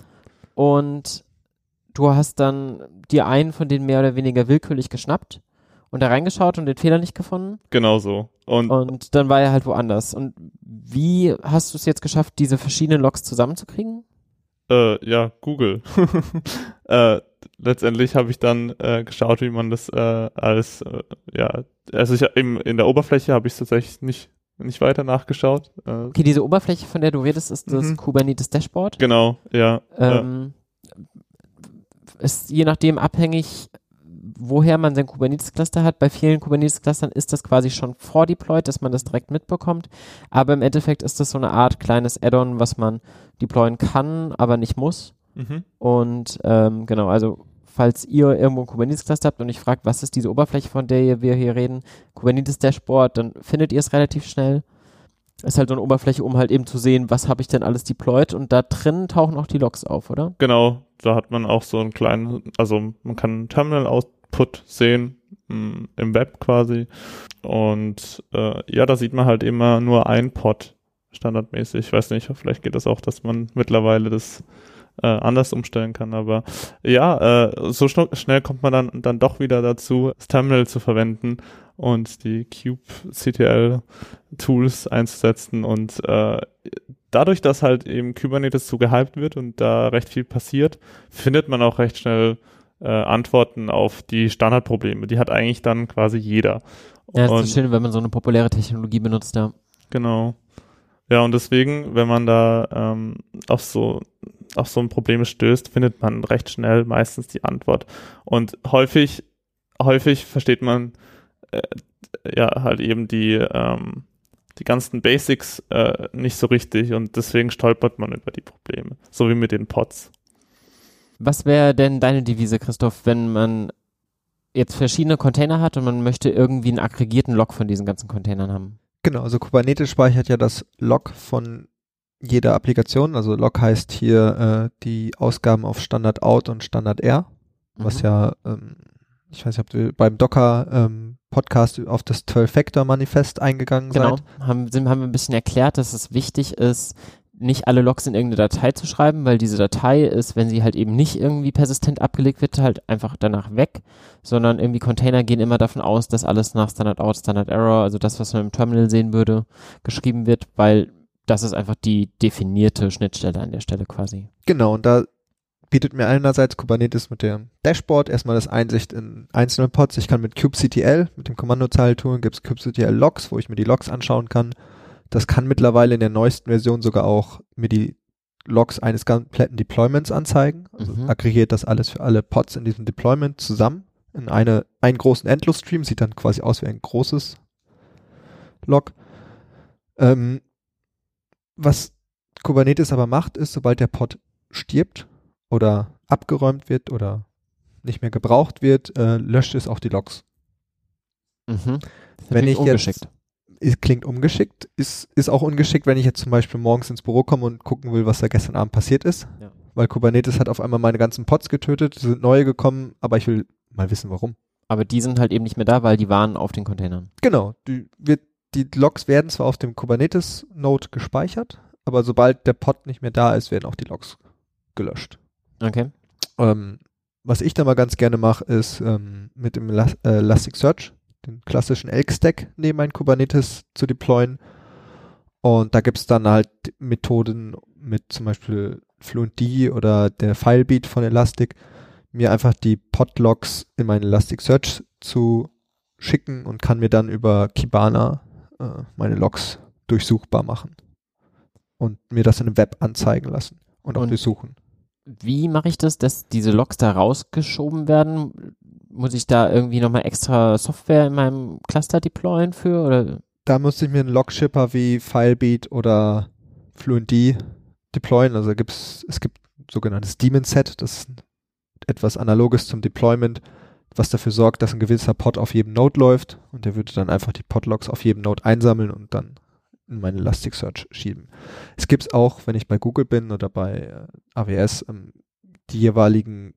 Und du hast dann dir einen von denen mehr oder weniger willkürlich geschnappt und da reingeschaut und den Fehler nicht gefunden. Genau so. Und, und dann war er halt woanders. Und wie hast du es jetzt geschafft, diese verschiedenen Logs zusammenzukriegen? Äh, ja, Google. äh, letztendlich habe ich dann äh, geschaut, wie man das äh, als, äh, ja, also ich im, in der Oberfläche habe ich tatsächlich nicht nicht weiter nachgeschaut. Äh, okay, diese Oberfläche, von der du redest, ist das mhm. Kubernetes Dashboard. Genau, ja. Ähm, ja. Ist je nachdem abhängig, woher man sein Kubernetes-Cluster hat. Bei vielen Kubernetes-Clustern ist das quasi schon vordeployed, dass man das direkt mitbekommt. Aber im Endeffekt ist das so eine Art kleines Add-on, was man deployen kann, aber nicht muss. Mhm. Und ähm, genau, also falls ihr irgendwo ein Kubernetes-Cluster habt und ich fragt, was ist diese Oberfläche, von der wir hier reden, Kubernetes-Dashboard, dann findet ihr es relativ schnell. Ist halt so eine Oberfläche, um halt eben zu sehen, was habe ich denn alles deployed und da drin tauchen auch die Logs auf, oder? Genau, da hat man auch so einen kleinen, also man kann ein Terminal Output sehen mm, im Web quasi und äh, ja, da sieht man halt immer nur ein Pod standardmäßig. Ich weiß nicht, vielleicht geht das auch, dass man mittlerweile das äh, anders umstellen kann. Aber ja, äh, so schn schnell kommt man dann, dann doch wieder dazu, das Terminal zu verwenden und die kubectl Tools einzusetzen und äh, dadurch, dass halt eben Kubernetes so gehypt wird und da recht viel passiert, findet man auch recht schnell äh, Antworten auf die Standardprobleme. Die hat eigentlich dann quasi jeder. Ja, das ist schön, wenn man so eine populäre Technologie benutzt, ja. Genau. Ja, und deswegen, wenn man da ähm, auf so auf so ein Problem stößt, findet man recht schnell meistens die Antwort. Und häufig häufig versteht man äh, ja halt eben die, ähm, die ganzen Basics äh, nicht so richtig und deswegen stolpert man über die Probleme. So wie mit den Pods. Was wäre denn deine Devise, Christoph, wenn man jetzt verschiedene Container hat und man möchte irgendwie einen aggregierten Log von diesen ganzen Containern haben? Genau, also Kubernetes speichert ja das Log von jeder Applikation. Also Log heißt hier äh, die Ausgaben auf Standard Out und Standard R, was Mhm. ja, ähm, ich weiß nicht, ob du beim Docker ähm, Podcast auf das 12-Factor-Manifest eingegangen Genau, seid. haben, sind, haben wir ein bisschen erklärt, dass es wichtig ist, nicht alle Logs in irgendeine Datei zu schreiben, weil diese Datei ist, wenn sie halt eben nicht irgendwie persistent abgelegt wird, halt einfach danach weg, sondern irgendwie Container gehen immer davon aus, dass alles nach Standard Out, Standard Error, also das, was man im Terminal sehen würde, geschrieben wird, weil das ist einfach die definierte Schnittstelle an der Stelle quasi. Genau, und da bietet mir einerseits Kubernetes mit dem Dashboard erstmal das Einsicht in einzelne Pods. Ich kann mit kubectl, mit dem Kommandozeile-Tool, gibt es kubectl Logs, wo ich mir die Logs anschauen kann. Das kann mittlerweile in der neuesten Version sogar auch mir die Logs eines kompletten Deployments anzeigen. Also Mhm. aggregiert das alles für alle Pods in diesem Deployment zusammen in eine, einen großen Endless-Stream, sieht dann quasi aus wie ein großes Log. Ähm, was Kubernetes aber macht, ist, sobald der Pod stirbt oder abgeräumt wird oder nicht mehr gebraucht wird, äh, löscht es auch die Logs. Mhm. Wenn ich jetzt, klingt ungeschickt, ist, ist auch ungeschickt, wenn ich jetzt zum Beispiel morgens ins Büro komme und gucken will, was da gestern Abend passiert ist. Ja. Weil Kubernetes hat auf einmal meine ganzen Pods getötet, sind neue gekommen, aber ich will mal wissen, warum. Aber die sind halt eben nicht mehr da, weil die waren auf den Containern. Genau, die, wird, die Logs werden zwar auf dem Kubernetes-Node gespeichert, aber sobald der Pod nicht mehr da ist, werden auch die Logs gelöscht. Okay. Ähm, was ich da mal ganz gerne mache, ist ähm, mit dem Elas äh, Elasticsearch den klassischen Elk-Stack neben mein Kubernetes zu deployen. Und da gibt's dann halt Methoden mit zum Beispiel FluentD oder der Filebeat von Elastic, mir einfach die Podlogs in mein Elasticsearch zu schicken und kann mir dann über Kibana äh, meine Logs durchsuchbar machen. Und mir das in einem Web anzeigen lassen und auch Und- durchsuchen. Wie mache ich das, dass diese Logs da rausgeschoben werden? Muss ich da irgendwie nochmal extra Software in meinem Cluster deployen für? Oder? da musste ich mir einen Log-Shipper wie Filebeat oder FluentD deployen. Also gibt's, es gibt sogenanntes Daemon Set, das ist etwas analoges zum Deployment, was dafür sorgt, dass ein gewisser Pod auf jedem Node läuft und der würde dann einfach die Podlogs auf jedem Node einsammeln und dann in meine Elasticsearch schieben. Es gibt's auch, wenn ich bei Google bin oder bei äh, AWS, ähm, die jeweiligen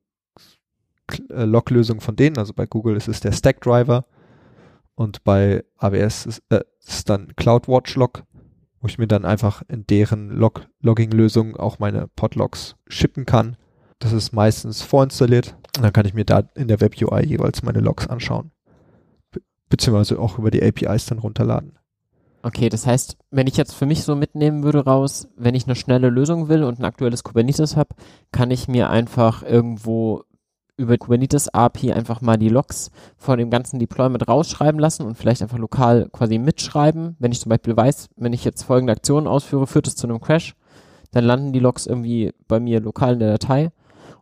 äh, Log-Lösungen von denen. Also bei Google ist es der Stack-Driver und bei AWS ist, äh, dann CloudWatch Log, wo ich mir dann einfach in deren Log Logging-Lösung auch meine Podlogs shippen kann. Das ist meistens vorinstalliert und dann kann ich mir da in der Web UI jeweils meine Logs anschauen. Be beziehungsweise auch über die APIs dann runterladen. Okay, das heißt, wenn ich jetzt für mich so mitnehmen würde raus, wenn ich eine schnelle Lösung will und ein aktuelles Kubernetes habe, kann ich mir einfach irgendwo über Kubernetes API einfach mal die Logs von dem ganzen Deployment rausschreiben lassen und vielleicht einfach lokal quasi mitschreiben. Wenn ich zum Beispiel weiß, wenn ich jetzt folgende Aktionen ausführe, führt es zu einem Crash, dann landen die Logs irgendwie bei mir lokal in der Datei.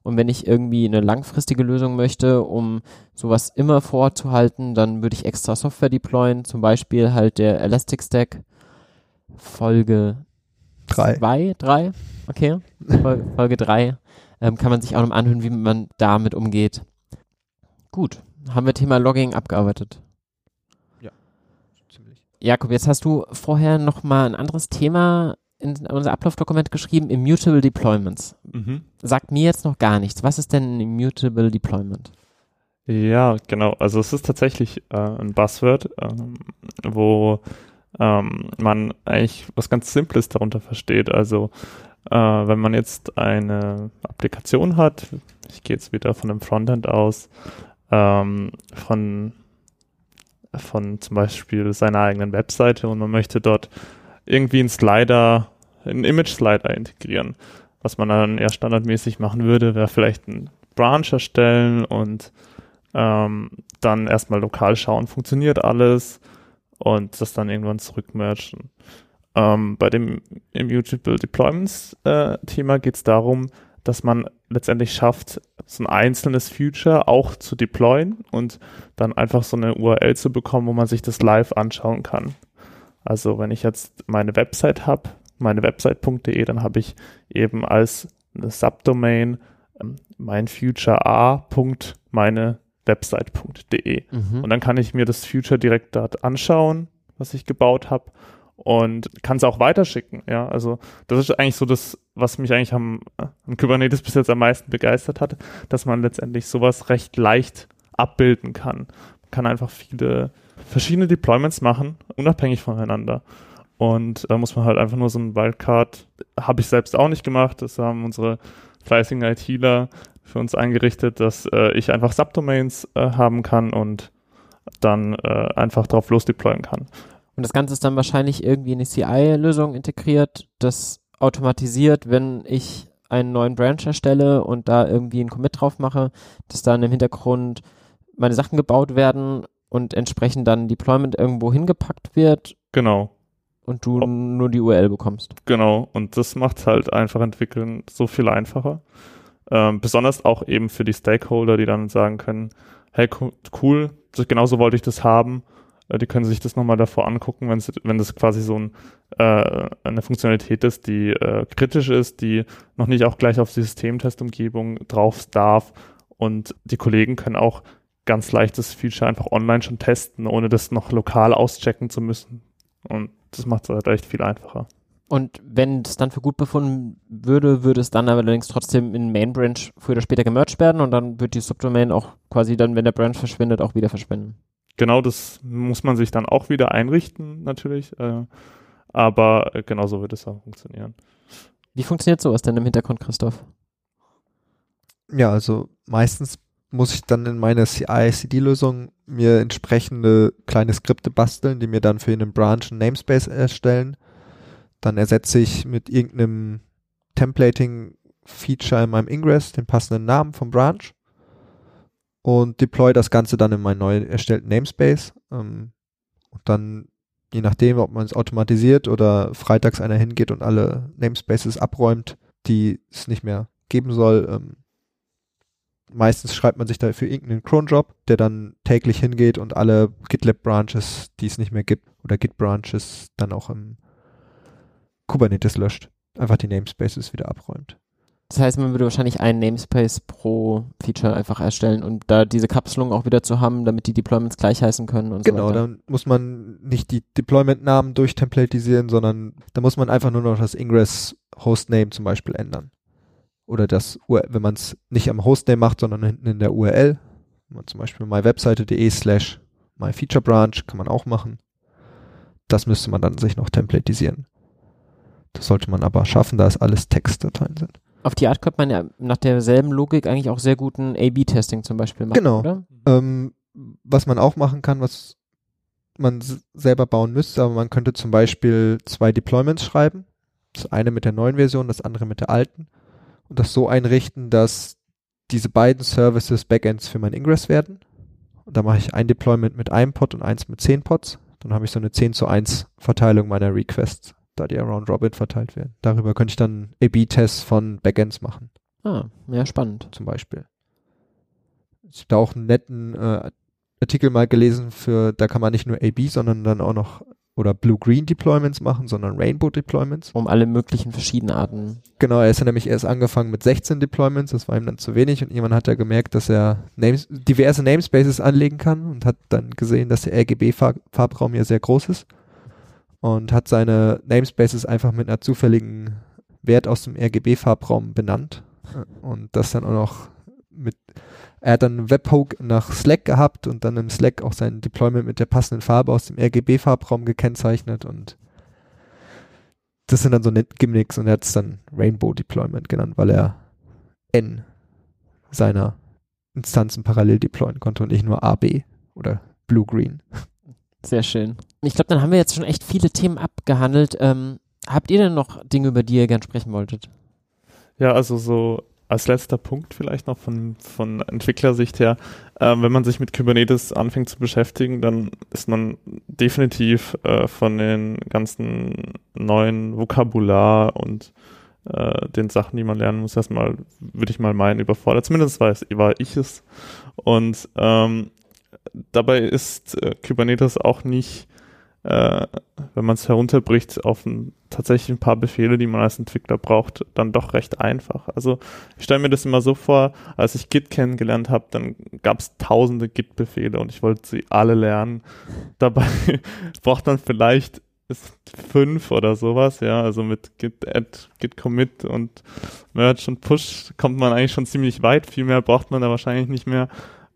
Und wenn ich irgendwie eine langfristige Lösung möchte, um sowas immer vorzuhalten, dann würde ich extra Software deployen, zum Beispiel halt der Elastic Stack Folge Drei. zwei, drei, okay, Fol Folge drei, ähm, kann man sich auch noch anhören, wie man damit umgeht. Gut, haben wir Thema Logging abgearbeitet. Ziemlich. Jakob, jetzt hast du vorher noch mal ein anderes Thema in unser Ablaufdokument geschrieben, Immutable Deployments. Mhm. Sagt mir jetzt noch gar nichts. Was ist denn ein Immutable Deployment? Ja, genau. Also es ist tatsächlich äh, ein Buzzword, ähm, wo ähm, man eigentlich was ganz Simples darunter versteht. Also äh, wenn man jetzt eine Applikation hat, ich gehe jetzt wieder von einem Frontend aus, ähm, von von zum Beispiel seiner eigenen Webseite und man möchte dort irgendwie einen Slider, einen Image-Slider integrieren. Was man dann eher standardmäßig machen würde, wäre vielleicht einen Branch erstellen und ähm, dann erstmal lokal schauen, funktioniert alles und das dann irgendwann zurückmergen. Ähm, bei dem Immutable Deployments äh, Thema geht es darum, dass man letztendlich schafft, so ein einzelnes Future auch zu deployen und dann einfach so eine URL zu bekommen, wo man sich das live anschauen kann. Also wenn ich jetzt meine Website habe, meine Website.de, dann habe ich eben als eine Subdomain ähm, mein Future A. meine Website.de. Mhm. Und dann kann ich mir das Future direkt dort anschauen, was ich gebaut habe und kann es auch weiterschicken. Ja, also das ist eigentlich so das, was mich eigentlich am, am Kubernetes bis jetzt am meisten begeistert hat, dass man letztendlich sowas recht leicht abbilden kann. Man kann einfach viele verschiedene Deployments machen, unabhängig voneinander. Und da muss man halt einfach nur so ein Wildcard, habe ich selbst auch nicht gemacht, das haben unsere fleißigen ITler für uns eingerichtet, dass äh, ich einfach Subdomains äh, haben kann und dann äh, einfach drauf losdeployen kann. Und das Ganze ist dann wahrscheinlich irgendwie in die CI-Lösung integriert, das automatisiert, wenn ich einen neuen Branch erstelle und da irgendwie einen Commit drauf mache, dass dann im Hintergrund meine Sachen gebaut werden und entsprechend dann Deployment irgendwo hingepackt wird. Genau. Und du Ob nur die URL bekommst. Genau. Und das macht halt einfach entwickeln so viel einfacher. Ähm, besonders auch eben für die Stakeholder, die dann sagen können, hey, cool, genauso wollte ich das haben. Äh, die können sich das nochmal davor angucken, wenn das quasi so ein, äh, eine Funktionalität ist, die äh, kritisch ist, die noch nicht auch gleich auf die Systemtestumgebung drauf darf. Und die Kollegen können auch ganz leicht das Feature einfach online schon testen, ohne das noch lokal auschecken zu müssen. Und das macht es halt echt viel einfacher. Und wenn es dann für gut befunden würde, würde es dann allerdings trotzdem in Main Branch früher oder später gemerged werden und dann wird die Subdomain auch quasi dann, wenn der Branch verschwindet, auch wieder verschwinden. Genau, das muss man sich dann auch wieder einrichten, natürlich. Äh, aber äh, genauso wird es auch funktionieren. Wie funktioniert sowas denn im Hintergrund, Christoph? Ja, also meistens muss ich dann in meiner CI-CD-Lösung mir entsprechende kleine Skripte basteln, die mir dann für einen Branch einen Namespace erstellen dann ersetze ich mit irgendeinem Templating-Feature in meinem Ingress den passenden Namen vom Branch und deploy das Ganze dann in meinen neu erstellten Namespace. Ähm, und dann, je nachdem, ob man es automatisiert oder freitags einer hingeht und alle Namespaces abräumt, die es nicht mehr geben soll, ähm, meistens schreibt man sich dafür irgendeinen Cron-Job, der dann täglich hingeht und alle GitLab-Branches, die es nicht mehr gibt, oder Git-Branches dann auch im Kubernetes löscht. Einfach die Namespaces wieder abräumt. Das heißt, man würde wahrscheinlich einen Namespace pro Feature einfach erstellen und da diese Kapselung auch wieder zu haben, damit die Deployments gleich heißen können und genau, so weiter. Genau, dann muss man nicht die Deployment-Namen durchtemplatisieren, sondern da muss man einfach nur noch das Ingress-Hostname zum Beispiel ändern. Oder das, wenn man es nicht am Hostname macht, sondern hinten in der URL, wenn man zum Beispiel mywebseite.de slash myfeaturebranch kann man auch machen. Das müsste man dann sich noch templatisieren. Das sollte man aber schaffen, da es alles Textdateien sind. Auf die Art könnte man ja nach derselben Logik eigentlich auch sehr guten A-B-Testing zum Beispiel machen, genau. oder? Ähm, was man auch machen kann, was man selber bauen müsste, aber man könnte zum Beispiel zwei Deployments schreiben. Das eine mit der neuen Version, das andere mit der alten. Und das so einrichten, dass diese beiden Services Backends für mein Ingress werden. Und da mache ich ein Deployment mit einem Pod und eins mit zehn Pods. Dann habe ich so eine 10 zu 1 Verteilung meiner Requests da die Around Robin verteilt werden. Darüber könnte ich dann A-B-Tests von Backends machen. Ah, ja, spannend. Zum Beispiel. Ich habe da auch einen netten äh, Artikel mal gelesen für, da kann man nicht nur A-B, sondern dann auch noch oder Blue-Green Deployments machen, sondern Rainbow Deployments. Um alle möglichen verschiedenen Arten. Genau, er ist ja nämlich erst angefangen mit 16 Deployments, das war ihm dann zu wenig und jemand hat ja gemerkt, dass er Names, diverse Namespaces anlegen kann und hat dann gesehen, dass der RGB-Farbraum ja sehr groß ist und hat seine Namespaces einfach mit einer zufälligen Wert aus dem RGB-Farbraum benannt und das dann auch noch mit, er hat dann Webhook nach Slack gehabt und dann im Slack auch sein Deployment mit der passenden Farbe aus dem RGB-Farbraum gekennzeichnet und das sind dann so Gimmicks und er hat es dann Rainbow Deployment genannt, weil er N seiner Instanzen parallel deployen konnte und nicht nur AB oder Blue-Green. Sehr schön. Ich glaube, dann haben wir jetzt schon echt viele Themen abgehandelt. Ähm, habt ihr denn noch Dinge, über die ihr gern sprechen wolltet? Ja, also so als letzter Punkt vielleicht noch von, von Entwicklersicht her, äh, wenn man sich mit Kubernetes anfängt zu beschäftigen, dann ist man definitiv äh, von den ganzen neuen Vokabular und äh, den Sachen, die man lernen muss, erstmal, würde ich mal meinen, überfordert. Zumindest war, es, war ich es. Und ähm, dabei ist äh, Kubernetes auch nicht, äh, wenn man es herunterbricht auf ein, tatsächlich ein paar Befehle, die man als Entwickler braucht, dann doch recht einfach. Also ich stelle mir das immer so vor, als ich Git kennengelernt habe, dann gab es tausende Git-Befehle und ich wollte sie alle lernen. Dabei braucht man vielleicht fünf oder sowas, ja, also mit Git Add, Git Commit und Merge und Push kommt man eigentlich schon ziemlich weit. Viel mehr braucht man da wahrscheinlich nicht mehr,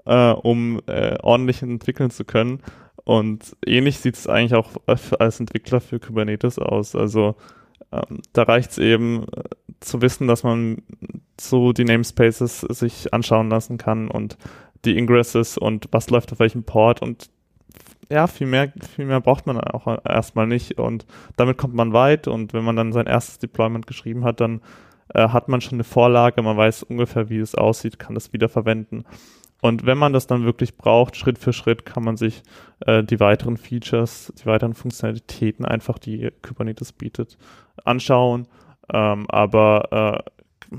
äh, um äh, ordentlich entwickeln zu können. Und ähnlich sieht es eigentlich auch als Entwickler für Kubernetes aus. Also ähm, da reicht es eben äh, zu wissen, dass man so die Namespaces sich anschauen lassen kann und die Ingresses und was läuft auf welchem Port und ja, viel mehr, viel mehr braucht man auch erstmal nicht und damit kommt man weit und wenn man dann sein erstes Deployment geschrieben hat, dann äh, hat man schon eine Vorlage, man weiß ungefähr, wie es aussieht, kann das wieder verwenden. Und wenn man das dann wirklich braucht, Schritt für Schritt, kann man sich äh, die weiteren Features, die weiteren Funktionalitäten einfach, die Kubernetes bietet, anschauen. Ähm, aber äh,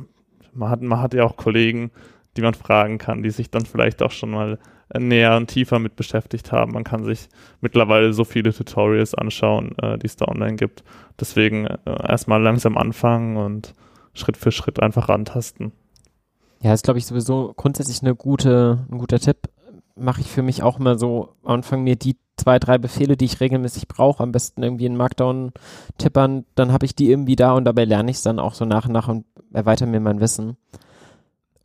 man, hat, man hat ja auch Kollegen, die man fragen kann, die sich dann vielleicht auch schon mal näher und tiefer mit beschäftigt haben. Man kann sich mittlerweile so viele Tutorials anschauen, äh, die es da online gibt. Deswegen äh, erstmal langsam anfangen und Schritt für Schritt einfach rantasten. Ja, ist glaube ich sowieso grundsätzlich eine gute, ein guter Tipp. Mache ich für mich auch immer so am Anfang mir die zwei, drei Befehle, die ich regelmäßig brauche, am besten irgendwie in Markdown tippern, dann habe ich die irgendwie da und dabei lerne ich es dann auch so nach und nach und erweitere mir mein Wissen.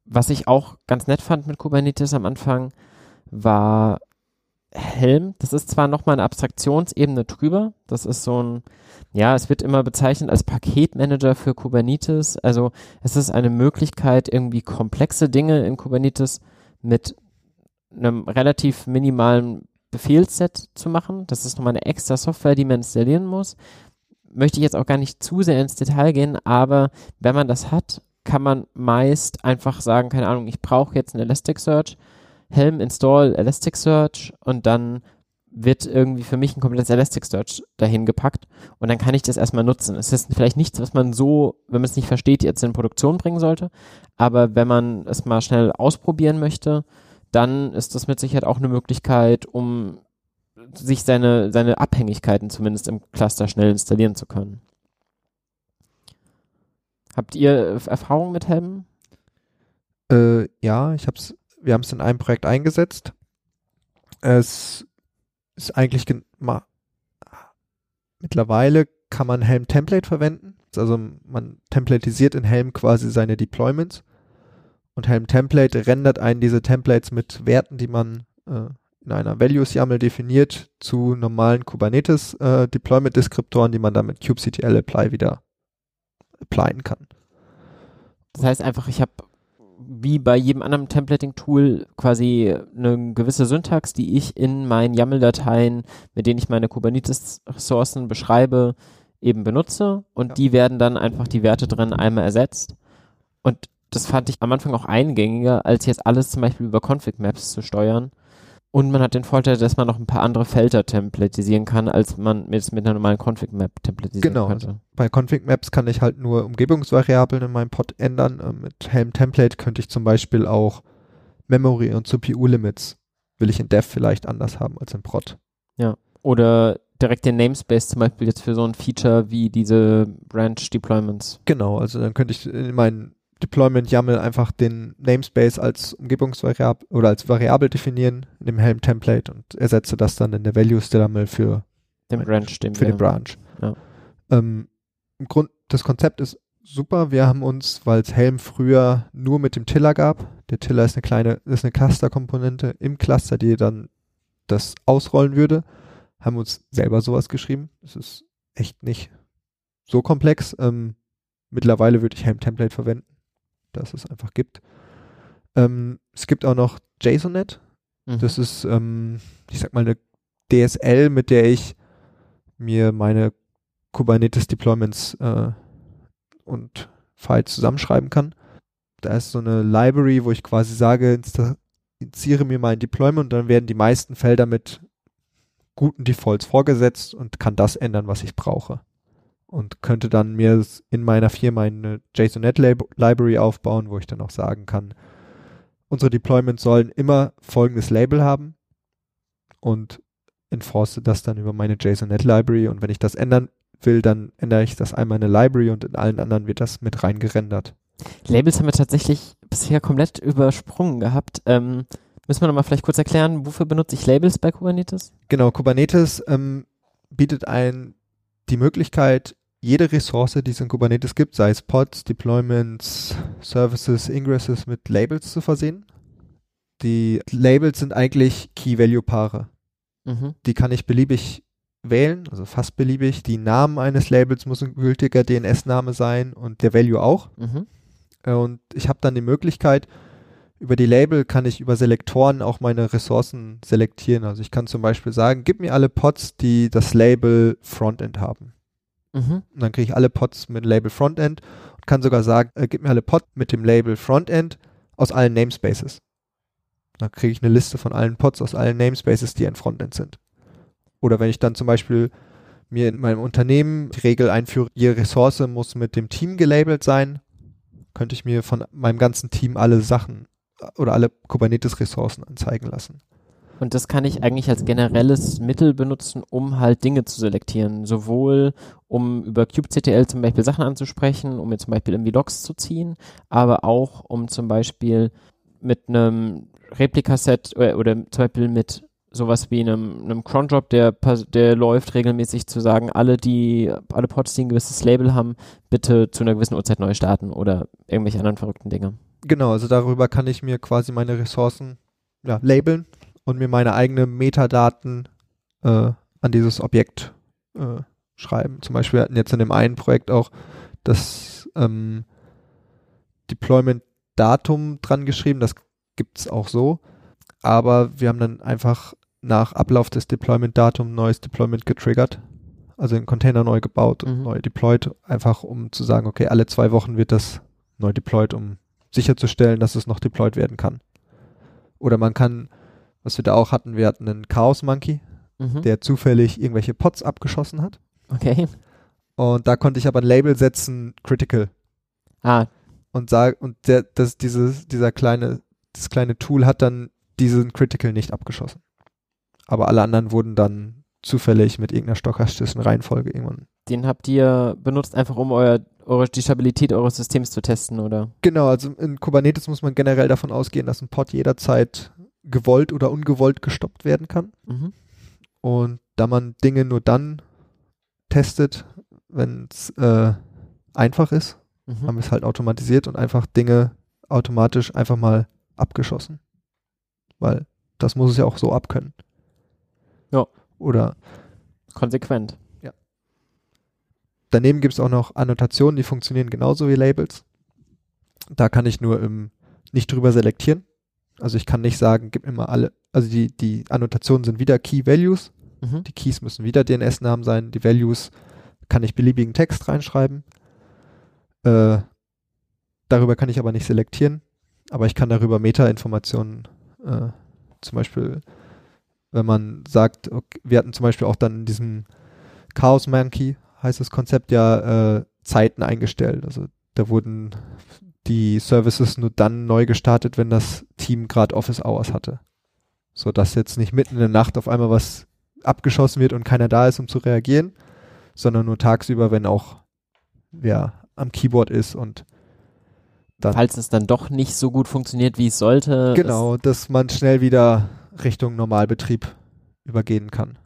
Was ich auch ganz nett fand mit Kubernetes am Anfang, war Helm. Das ist zwar nochmal eine Abstraktionsebene drüber. Das ist so ein, ja, es wird immer bezeichnet als Paketmanager für Kubernetes. Also es ist eine Möglichkeit, irgendwie komplexe Dinge in Kubernetes mit einem relativ minimalen Befehlsset zu machen. Das ist nochmal eine extra Software, die man installieren muss. Möchte ich jetzt auch gar nicht zu sehr ins Detail gehen, aber wenn man das hat, kann man meist einfach sagen, keine Ahnung, ich brauche jetzt einen Elasticsearch Helm install Elasticsearch und dann wird irgendwie für mich ein komplettes Elasticsearch dahin gepackt und dann kann ich das erstmal nutzen. Es ist vielleicht nichts, was man so, wenn man es nicht versteht, jetzt in Produktion bringen sollte, aber wenn man es mal schnell ausprobieren möchte, dann ist das mit Sicherheit auch eine Möglichkeit, um sich seine, seine Abhängigkeiten zumindest im Cluster schnell installieren zu können. Habt ihr Erfahrung mit Helm? Äh, ja, ich habe es wir haben es in einem Projekt eingesetzt. Es ist eigentlich mittlerweile kann man Helm Template verwenden. Also man templatisiert in Helm quasi seine Deployments und Helm Template rendert einen diese Templates mit Werten, die man äh, in einer Values YAML definiert zu normalen Kubernetes äh, Deployment Deskriptoren, die man dann mit kubectl apply wieder applyen kann. Das heißt einfach, ich habe wie bei jedem anderen Templating-Tool quasi eine gewisse Syntax, die ich in meinen YAML-Dateien, mit denen ich meine Kubernetes-Ressourcen beschreibe, eben benutze und ja. die werden dann einfach die Werte drin einmal ersetzt. Und das fand ich am Anfang auch eingängiger, als jetzt alles zum Beispiel über Config-Maps zu steuern, und man hat den Vorteil, dass man noch ein paar andere Felder templatisieren kann, als man mit, mit einer normalen Config-Map templatisieren genau. könnte. Genau. Bei Config-Maps kann ich halt nur Umgebungsvariablen in meinem Pod ändern. Äh, mit Helm Template könnte ich zum Beispiel auch Memory und CPU-Limits will ich in Dev vielleicht anders haben als in Prod. Ja. Oder direkt den Namespace zum Beispiel jetzt für so ein Feature wie diese Branch Deployments. Genau, also dann könnte ich in meinen Deployment YAML einfach den Namespace als Umgebungsvariable oder als Variable definieren in dem Helm Template und ersetze das dann in der Values YAML für den Branch, den für den Branch. Ja. Ähm, Im Grund, das Konzept ist super. Wir haben uns, weil es Helm früher nur mit dem Tiller gab, der Tiller ist eine kleine, ist eine Cluster-Komponente im Cluster, die dann das ausrollen würde, haben uns selber sowas geschrieben. Das ist echt nicht so komplex. Ähm, mittlerweile würde ich Helm Template verwenden dass es einfach gibt. Ähm, es gibt auch noch JSONNet. Mhm. Das ist, ähm, ich sag mal, eine DSL, mit der ich mir meine Kubernetes-Deployments äh, und Files zusammenschreiben kann. Da ist so eine Library, wo ich quasi sage, initiiere mir mein Deployment und dann werden die meisten Felder mit guten Defaults vorgesetzt und kann das ändern, was ich brauche. Und könnte dann mir in meiner Firma eine JSONet-Library aufbauen, wo ich dann auch sagen kann, unsere Deployments sollen immer folgendes Label haben und enforce das dann über meine JSONet-Library und wenn ich das ändern will, dann ändere ich das einmal in eine Library und in allen anderen wird das mit reingerendert. Labels haben wir tatsächlich bisher komplett übersprungen gehabt. Ähm, müssen wir nochmal vielleicht kurz erklären, wofür benutze ich Labels bei Kubernetes? Genau, Kubernetes ähm, bietet ein die Möglichkeit, jede Ressource, die es in Kubernetes gibt, sei es Pods, Deployments, Services, Ingresses mit Labels zu versehen. Die Labels sind eigentlich Key-Value-Paare. Mhm. Die kann ich beliebig wählen, also fast beliebig. Die Namen eines Labels muss ein gültiger DNS-Name sein und der Value auch. Mhm. Äh, Und ich habe dann die Möglichkeit, über die Label kann ich über Selektoren auch meine Ressourcen selektieren. Also ich kann zum Beispiel sagen, gib mir alle Pods, die das Label Frontend haben. Mhm. Und dann kriege ich alle Pods mit dem Label Frontend und kann sogar sagen, äh, gib mir alle Pods mit dem Label Frontend aus allen Namespaces. Dann kriege ich eine Liste von allen Pods aus allen Namespaces, die ein Frontend sind. Oder wenn ich dann zum Beispiel mir in meinem Unternehmen die Regel einführe, jede Ressource muss mit dem Team gelabelt sein, könnte ich mir von meinem ganzen Team alle Sachen äh, oder alle Kubernetes-Ressourcen anzeigen lassen. Und das kann ich eigentlich als generelles Mittel benutzen, um halt Dinge zu selektieren. Sowohl um über kubectl zum Beispiel Sachen anzusprechen, um mir zum Beispiel irgendwie Logs zu ziehen, aber auch um zum Beispiel mit einem Replikaset oder, oder zum Beispiel mit sowas wie einem, einem Cron-Job, der, der läuft regelmäßig zu sagen, alle die, alle Pods, die ein gewisses Label haben, bitte zu einer gewissen Uhrzeit neu starten oder irgendwelche anderen verrückten Dinge. Genau, also darüber kann ich mir quasi meine Ressourcen ja, labeln und mir meine eigenen Metadaten äh, an dieses Objekt äh, schreiben. Zum Beispiel wir hatten jetzt in dem einen Projekt auch das ähm, Deployment-Datum dran geschrieben, das gibt's auch so, aber wir haben dann einfach nach Ablauf des Deployment-Datums neues Deployment getriggert, also den Container neu gebaut und Mhm. neu deployed, einfach um zu sagen, okay, alle zwei Wochen wird das neu deployed, um sicherzustellen, dass es noch deployed werden kann. Oder man kann, was wir da auch hatten, wir hatten einen Chaos Monkey, Mhm. der zufällig irgendwelche Pots abgeschossen hat. Okay. Und da konnte ich aber ein Label setzen, critical. Ah, Und sag, und der, das, dieses, dieser kleine, das kleine Tool hat dann diesen critical nicht abgeschossen. Aber alle anderen wurden dann zufällig mit irgendeiner stochastischen Reihenfolge irgendwann. den habt ihr benutzt einfach, um euer, eure, die Stabilität eures Systems zu testen, oder? Genau, also in Kubernetes muss man generell davon ausgehen, dass ein Pod jederzeit gewollt oder ungewollt gestoppt werden kann. Mhm. Und da man Dinge nur dann testet, wenn es äh, einfach ist, Mhm. haben wir es halt automatisiert und einfach Dinge automatisch einfach mal abgeschossen. Weil das muss es ja auch so abkönnen. Ja. Oder Konsequent. daneben gibt es auch noch Annotationen, die funktionieren genauso wie Labels. Da kann ich nur im, nicht drüber selektieren. Also ich kann nicht sagen, gib mir mal alle, also die, die Annotationen sind wieder Key Values. Mhm. Die Keys müssen wieder DNS-Namen sein. Die Values kann ich beliebigen Text reinschreiben. Äh, darüber kann ich aber nicht selektieren. Aber ich kann darüber Meta-Informationen, äh, zum Beispiel, wenn man sagt, okay, wir hatten zum Beispiel auch dann in diesem Chaos Monkey, heißt das Konzept ja, äh, Zeiten eingestellt. Also da wurden die Services nur dann neu gestartet, wenn das Team gerade Office Hours hatte. So dass jetzt nicht mitten in der Nacht auf einmal was abgeschossen wird und keiner da ist, um zu reagieren, sondern nur tagsüber, wenn auch wer am Keyboard ist und dann Falls es dann doch nicht so gut funktioniert, wie es sollte. genau, dass man schnell wieder Richtung Normalbetrieb übergehen kann.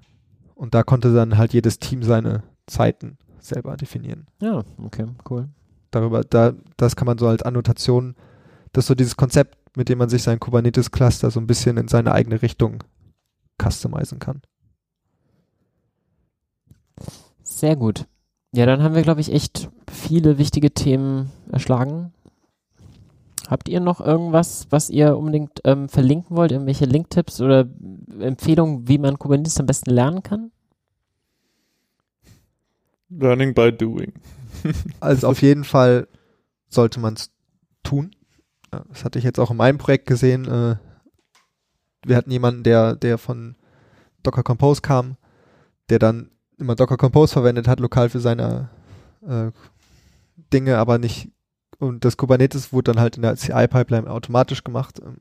Und da konnte dann halt jedes Team seine Zeiten selber definieren. Ja, okay, cool. Darüber, da, das kann man so als Annotation, das ist so dieses Konzept, mit dem man sich sein Kubernetes-Cluster so ein bisschen in seine eigene Richtung customizen kann. Sehr gut. Ja, dann haben wir, glaube ich, echt viele wichtige Themen erschlagen. Habt ihr noch irgendwas, was ihr unbedingt ähm, verlinken wollt? Irgendwelche Linktipps oder Empfehlungen, wie man Kubernetes am besten lernen kann? Learning by doing. Also auf jeden Fall sollte man es tun. Das hatte ich jetzt auch in meinem Projekt gesehen. Äh, wir hatten jemanden, der, der von Docker Compose kam, der dann immer Docker Compose verwendet hat, lokal für seine, äh, Dinge, aber nicht, und das Kubernetes wurde dann halt in der CI-Pipeline automatisch gemacht. Ähm,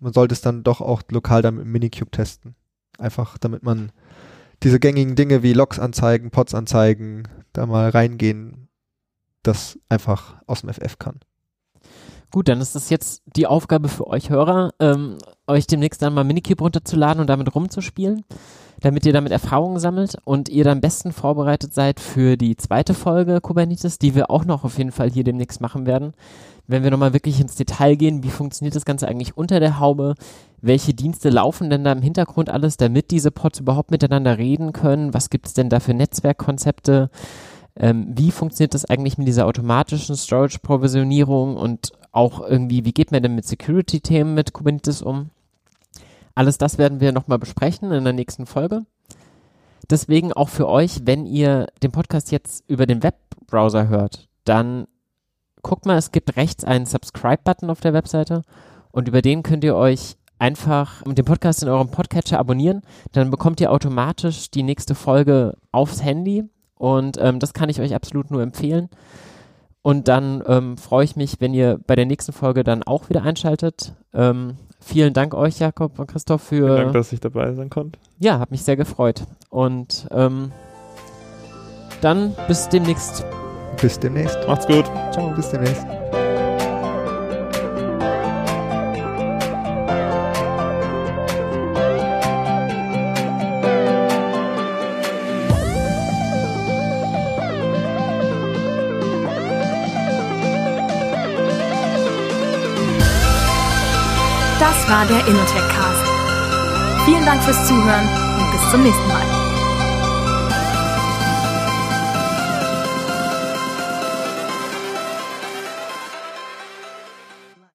man sollte es dann doch auch lokal dann mit Minikube testen. Einfach, damit man diese gängigen Dinge wie Logs anzeigen, Pods anzeigen, da mal reingehen, das einfach aus dem FF kann. Gut, dann ist es jetzt die Aufgabe für euch Hörer, ähm, euch demnächst dann mal Minikube runterzuladen und damit rumzuspielen, damit ihr damit Erfahrungen sammelt und ihr dann besten vorbereitet seid für die zweite Folge Kubernetes, die wir auch noch auf jeden Fall hier demnächst machen werden. Wenn wir nochmal wirklich ins Detail gehen, wie funktioniert das Ganze eigentlich unter der Haube? Welche Dienste laufen denn da im Hintergrund alles, damit diese Pods überhaupt miteinander reden können? Was gibt es denn da für Netzwerkkonzepte? Ähm, wie funktioniert das eigentlich mit dieser automatischen Storage-Provisionierung und auch irgendwie, wie geht man denn mit Security-Themen mit Kubernetes um? Alles das werden wir nochmal besprechen in der nächsten Folge. Deswegen auch für euch, wenn ihr den Podcast jetzt über den Webbrowser hört, dann guckt mal, es gibt rechts einen Subscribe-Button auf der Webseite und über den könnt ihr euch einfach den Podcast in eurem Podcatcher abonnieren. Dann bekommt ihr automatisch die nächste Folge aufs Handy und ähm, das kann ich euch absolut nur empfehlen. Und dann ähm, freue ich mich, wenn ihr bei der nächsten Folge dann auch wieder einschaltet. Ähm, vielen Dank euch, Jakob und Christoph, für. Vielen Dank, dass ich dabei sein konnte. Ja, hat mich sehr gefreut. Und ähm, dann bis demnächst. Bis demnächst. Macht's gut. Ciao. Bis demnächst. Das war der Innotech Cast. Vielen Dank fürs Zuhören und bis zum nächsten Mal.